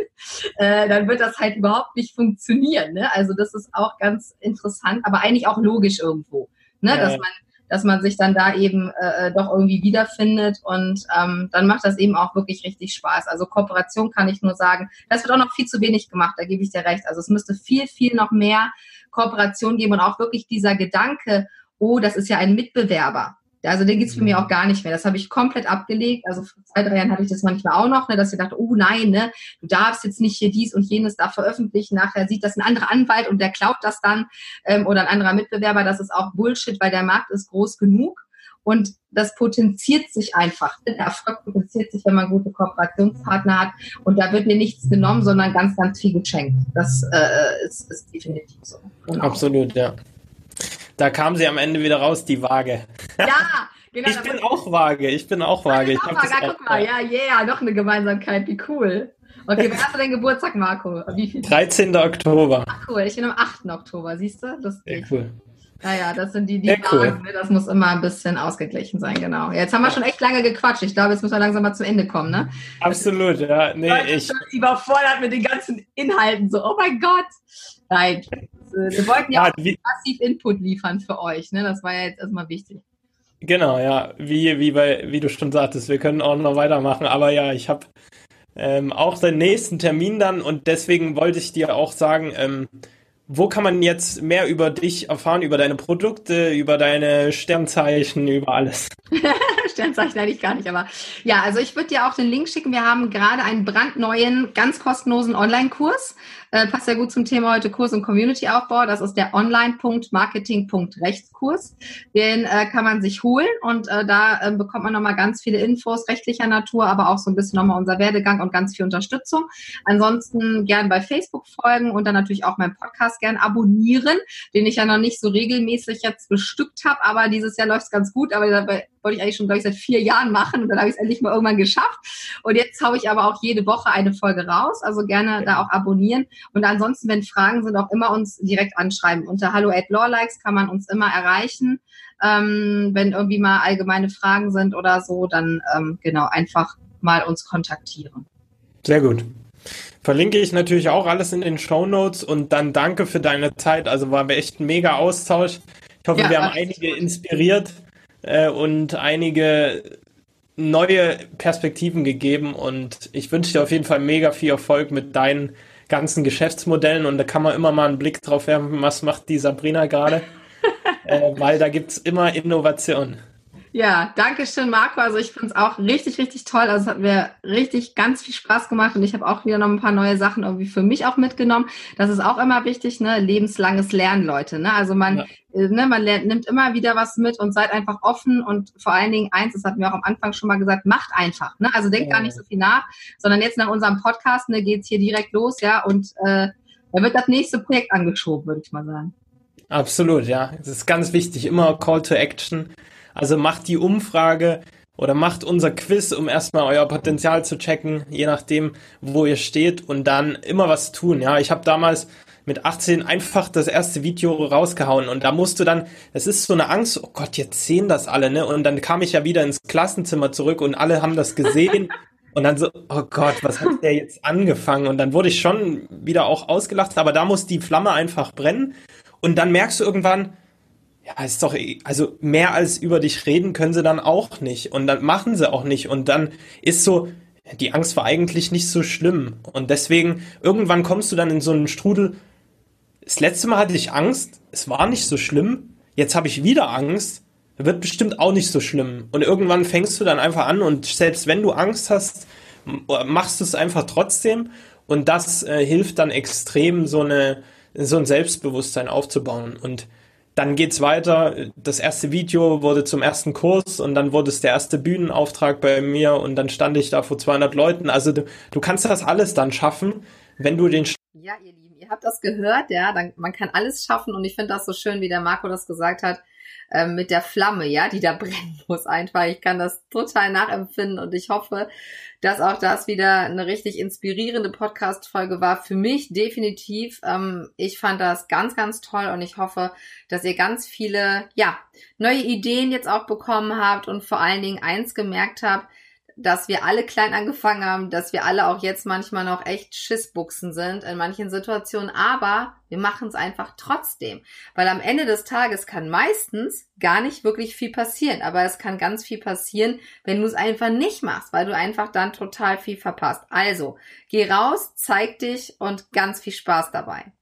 Äh, dann wird das halt überhaupt nicht funktionieren. Ne? Also das ist auch ganz interessant, aber eigentlich auch logisch irgendwo. Ne? Dass man dass man sich dann da eben äh, doch irgendwie wiederfindet und ähm, dann macht das eben auch wirklich richtig Spaß. Also Kooperation kann ich nur sagen, das wird auch noch viel zu wenig gemacht, da gebe ich dir recht. Also es müsste viel, viel noch mehr Kooperation geben und auch wirklich dieser Gedanke, oh, das ist ja ein Mitbewerber. Also den gibt's für mich mhm. auch gar nicht mehr. Das habe ich komplett abgelegt. Also vor zwei, drei Jahren hatte ich das manchmal auch noch, ne, dass ich dachte, oh nein, ne, du darfst jetzt nicht hier dies und jenes da veröffentlichen. Nachher sieht das ein anderer Anwalt und der klaut das dann ähm, oder ein anderer Mitbewerber. Das ist auch Bullshit, weil der Markt ist groß genug. Und das potenziert sich einfach. Der Erfolg potenziert sich, wenn man gute Kooperationspartner hat. Und da wird mir nichts genommen, sondern ganz, ganz viel geschenkt. Das äh, ist, ist definitiv so. Genau. Absolut, ja. Da kam sie am Ende wieder raus, die Waage. Ja, (laughs) genau. ich bin auch vage, ich bin auch vage. Ich auch vage. Guck mal, ja, yeah, noch eine Gemeinsamkeit, wie cool. Okay, wann hast du deinen Geburtstag, Marco? Wie viel? 13. Oktober. Ach cool, ich bin am 8. Oktober, siehst du? Lustig. Ja, cool. Naja, das sind die, die Fragen, ne? das muss immer ein bisschen ausgeglichen sein, genau. Jetzt haben wir schon echt lange gequatscht. Ich glaube, jetzt müssen wir langsam mal zum Ende kommen, ne? Absolut, ja. Nee, ich bin überfordert mit den ganzen Inhalten. So, oh mein Gott. Nein, wir wollten ja, ja auch massiv Input liefern für euch, ne? Das war ja jetzt erstmal wichtig. Genau, ja, wie, wie, bei, wie du schon sagtest, wir können auch noch weitermachen, aber ja, ich habe ähm, auch den nächsten Termin dann und deswegen wollte ich dir auch sagen, ähm, wo kann man jetzt mehr über dich erfahren, über deine Produkte, über deine Sternzeichen, über alles? (laughs) Sternzeichen eigentlich gar nicht, aber ja, also ich würde dir auch den Link schicken. Wir haben gerade einen brandneuen, ganz kostenlosen Online-Kurs. Äh, passt ja gut zum Thema heute Kurs und Community-Aufbau. Das ist der Online.marketing.rechtskurs. Den äh, kann man sich holen und äh, da äh, bekommt man nochmal ganz viele Infos rechtlicher Natur, aber auch so ein bisschen nochmal unser Werdegang und ganz viel Unterstützung. Ansonsten gern bei Facebook folgen und dann natürlich auch meinen Podcast gern abonnieren, den ich ja noch nicht so regelmäßig jetzt bestückt habe, aber dieses Jahr läuft es ganz gut, aber dabei wollte ich eigentlich schon, glaube ich, seit vier Jahren machen und dann habe ich es endlich mal irgendwann geschafft. Und jetzt haue ich aber auch jede Woche eine Folge raus, also gerne da auch abonnieren. Und ansonsten, wenn Fragen sind, auch immer uns direkt anschreiben. Unter hallo at lawlikes kann man uns immer erreichen. Ähm, wenn irgendwie mal allgemeine Fragen sind oder so, dann ähm, genau einfach mal uns kontaktieren. Sehr gut. Verlinke ich natürlich auch alles in den Show Notes und dann danke für deine Zeit. Also war echt ein mega Austausch. Ich hoffe, ja, wir haben einige inspiriert äh, und einige neue Perspektiven gegeben und ich wünsche dir auf jeden Fall mega viel Erfolg mit deinen ganzen Geschäftsmodellen und da kann man immer mal einen Blick drauf werfen, was macht die Sabrina gerade, (laughs) äh, weil da gibt es immer Innovation. Ja, danke schön, Marco. Also ich finde es auch richtig, richtig toll. Also es hat mir richtig ganz viel Spaß gemacht und ich habe auch wieder noch ein paar neue Sachen irgendwie für mich auch mitgenommen. Das ist auch immer wichtig, ne? Lebenslanges Lernen, Leute. Ne? Also man, ja. äh, ne, man lernt, nimmt immer wieder was mit und seid einfach offen und vor allen Dingen eins, das hatten wir auch am Anfang schon mal gesagt, macht einfach. Ne? Also denkt ja. gar nicht so viel nach, sondern jetzt nach unserem Podcast ne, geht's hier direkt los, ja, und äh, da wird das nächste Projekt angeschoben, würde ich mal sagen. Absolut, ja. Das ist ganz wichtig. Immer Call to Action. Also macht die Umfrage oder macht unser Quiz, um erstmal euer Potenzial zu checken, je nachdem, wo ihr steht und dann immer was tun. Ja, ich habe damals mit 18 einfach das erste Video rausgehauen und da musst du dann, es ist so eine Angst, oh Gott, jetzt sehen das alle, ne? Und dann kam ich ja wieder ins Klassenzimmer zurück und alle haben das gesehen (laughs) und dann so, oh Gott, was hat der jetzt angefangen? Und dann wurde ich schon wieder auch ausgelacht, aber da muss die Flamme einfach brennen und dann merkst du irgendwann, ja, ist doch, also mehr als über dich reden können sie dann auch nicht. Und dann machen sie auch nicht. Und dann ist so, die Angst war eigentlich nicht so schlimm. Und deswegen, irgendwann kommst du dann in so einen Strudel. Das letzte Mal hatte ich Angst, es war nicht so schlimm. Jetzt habe ich wieder Angst, wird bestimmt auch nicht so schlimm. Und irgendwann fängst du dann einfach an und selbst wenn du Angst hast, machst du es einfach trotzdem. Und das äh, hilft dann extrem, so eine, so ein Selbstbewusstsein aufzubauen. Und dann geht's weiter. Das erste Video wurde zum ersten Kurs und dann wurde es der erste Bühnenauftrag bei mir und dann stand ich da vor 200 Leuten. Also du, du kannst das alles dann schaffen, wenn du den. Ja, ihr Lieben, ihr habt das gehört, ja. Dann, man kann alles schaffen und ich finde das so schön, wie der Marco das gesagt hat äh, mit der Flamme, ja, die da (laughs) brennen muss einfach. Ich kann das total nachempfinden und ich hoffe, dass auch das wieder eine richtig inspirierende Podcast-Folge war. Für mich definitiv. Ähm, ich fand das ganz, ganz toll und ich hoffe, dass ihr ganz viele, ja, neue Ideen jetzt auch bekommen habt und vor allen Dingen eins gemerkt habt, dass wir alle klein angefangen haben, dass wir alle auch jetzt manchmal noch echt Schissbuchsen sind in manchen Situationen, aber wir machen es einfach trotzdem, weil am Ende des Tages kann meistens gar nicht wirklich viel passieren, aber es kann ganz viel passieren, wenn du es einfach nicht machst, weil du einfach dann total viel verpasst. Also, geh raus, zeig dich und ganz viel Spaß dabei.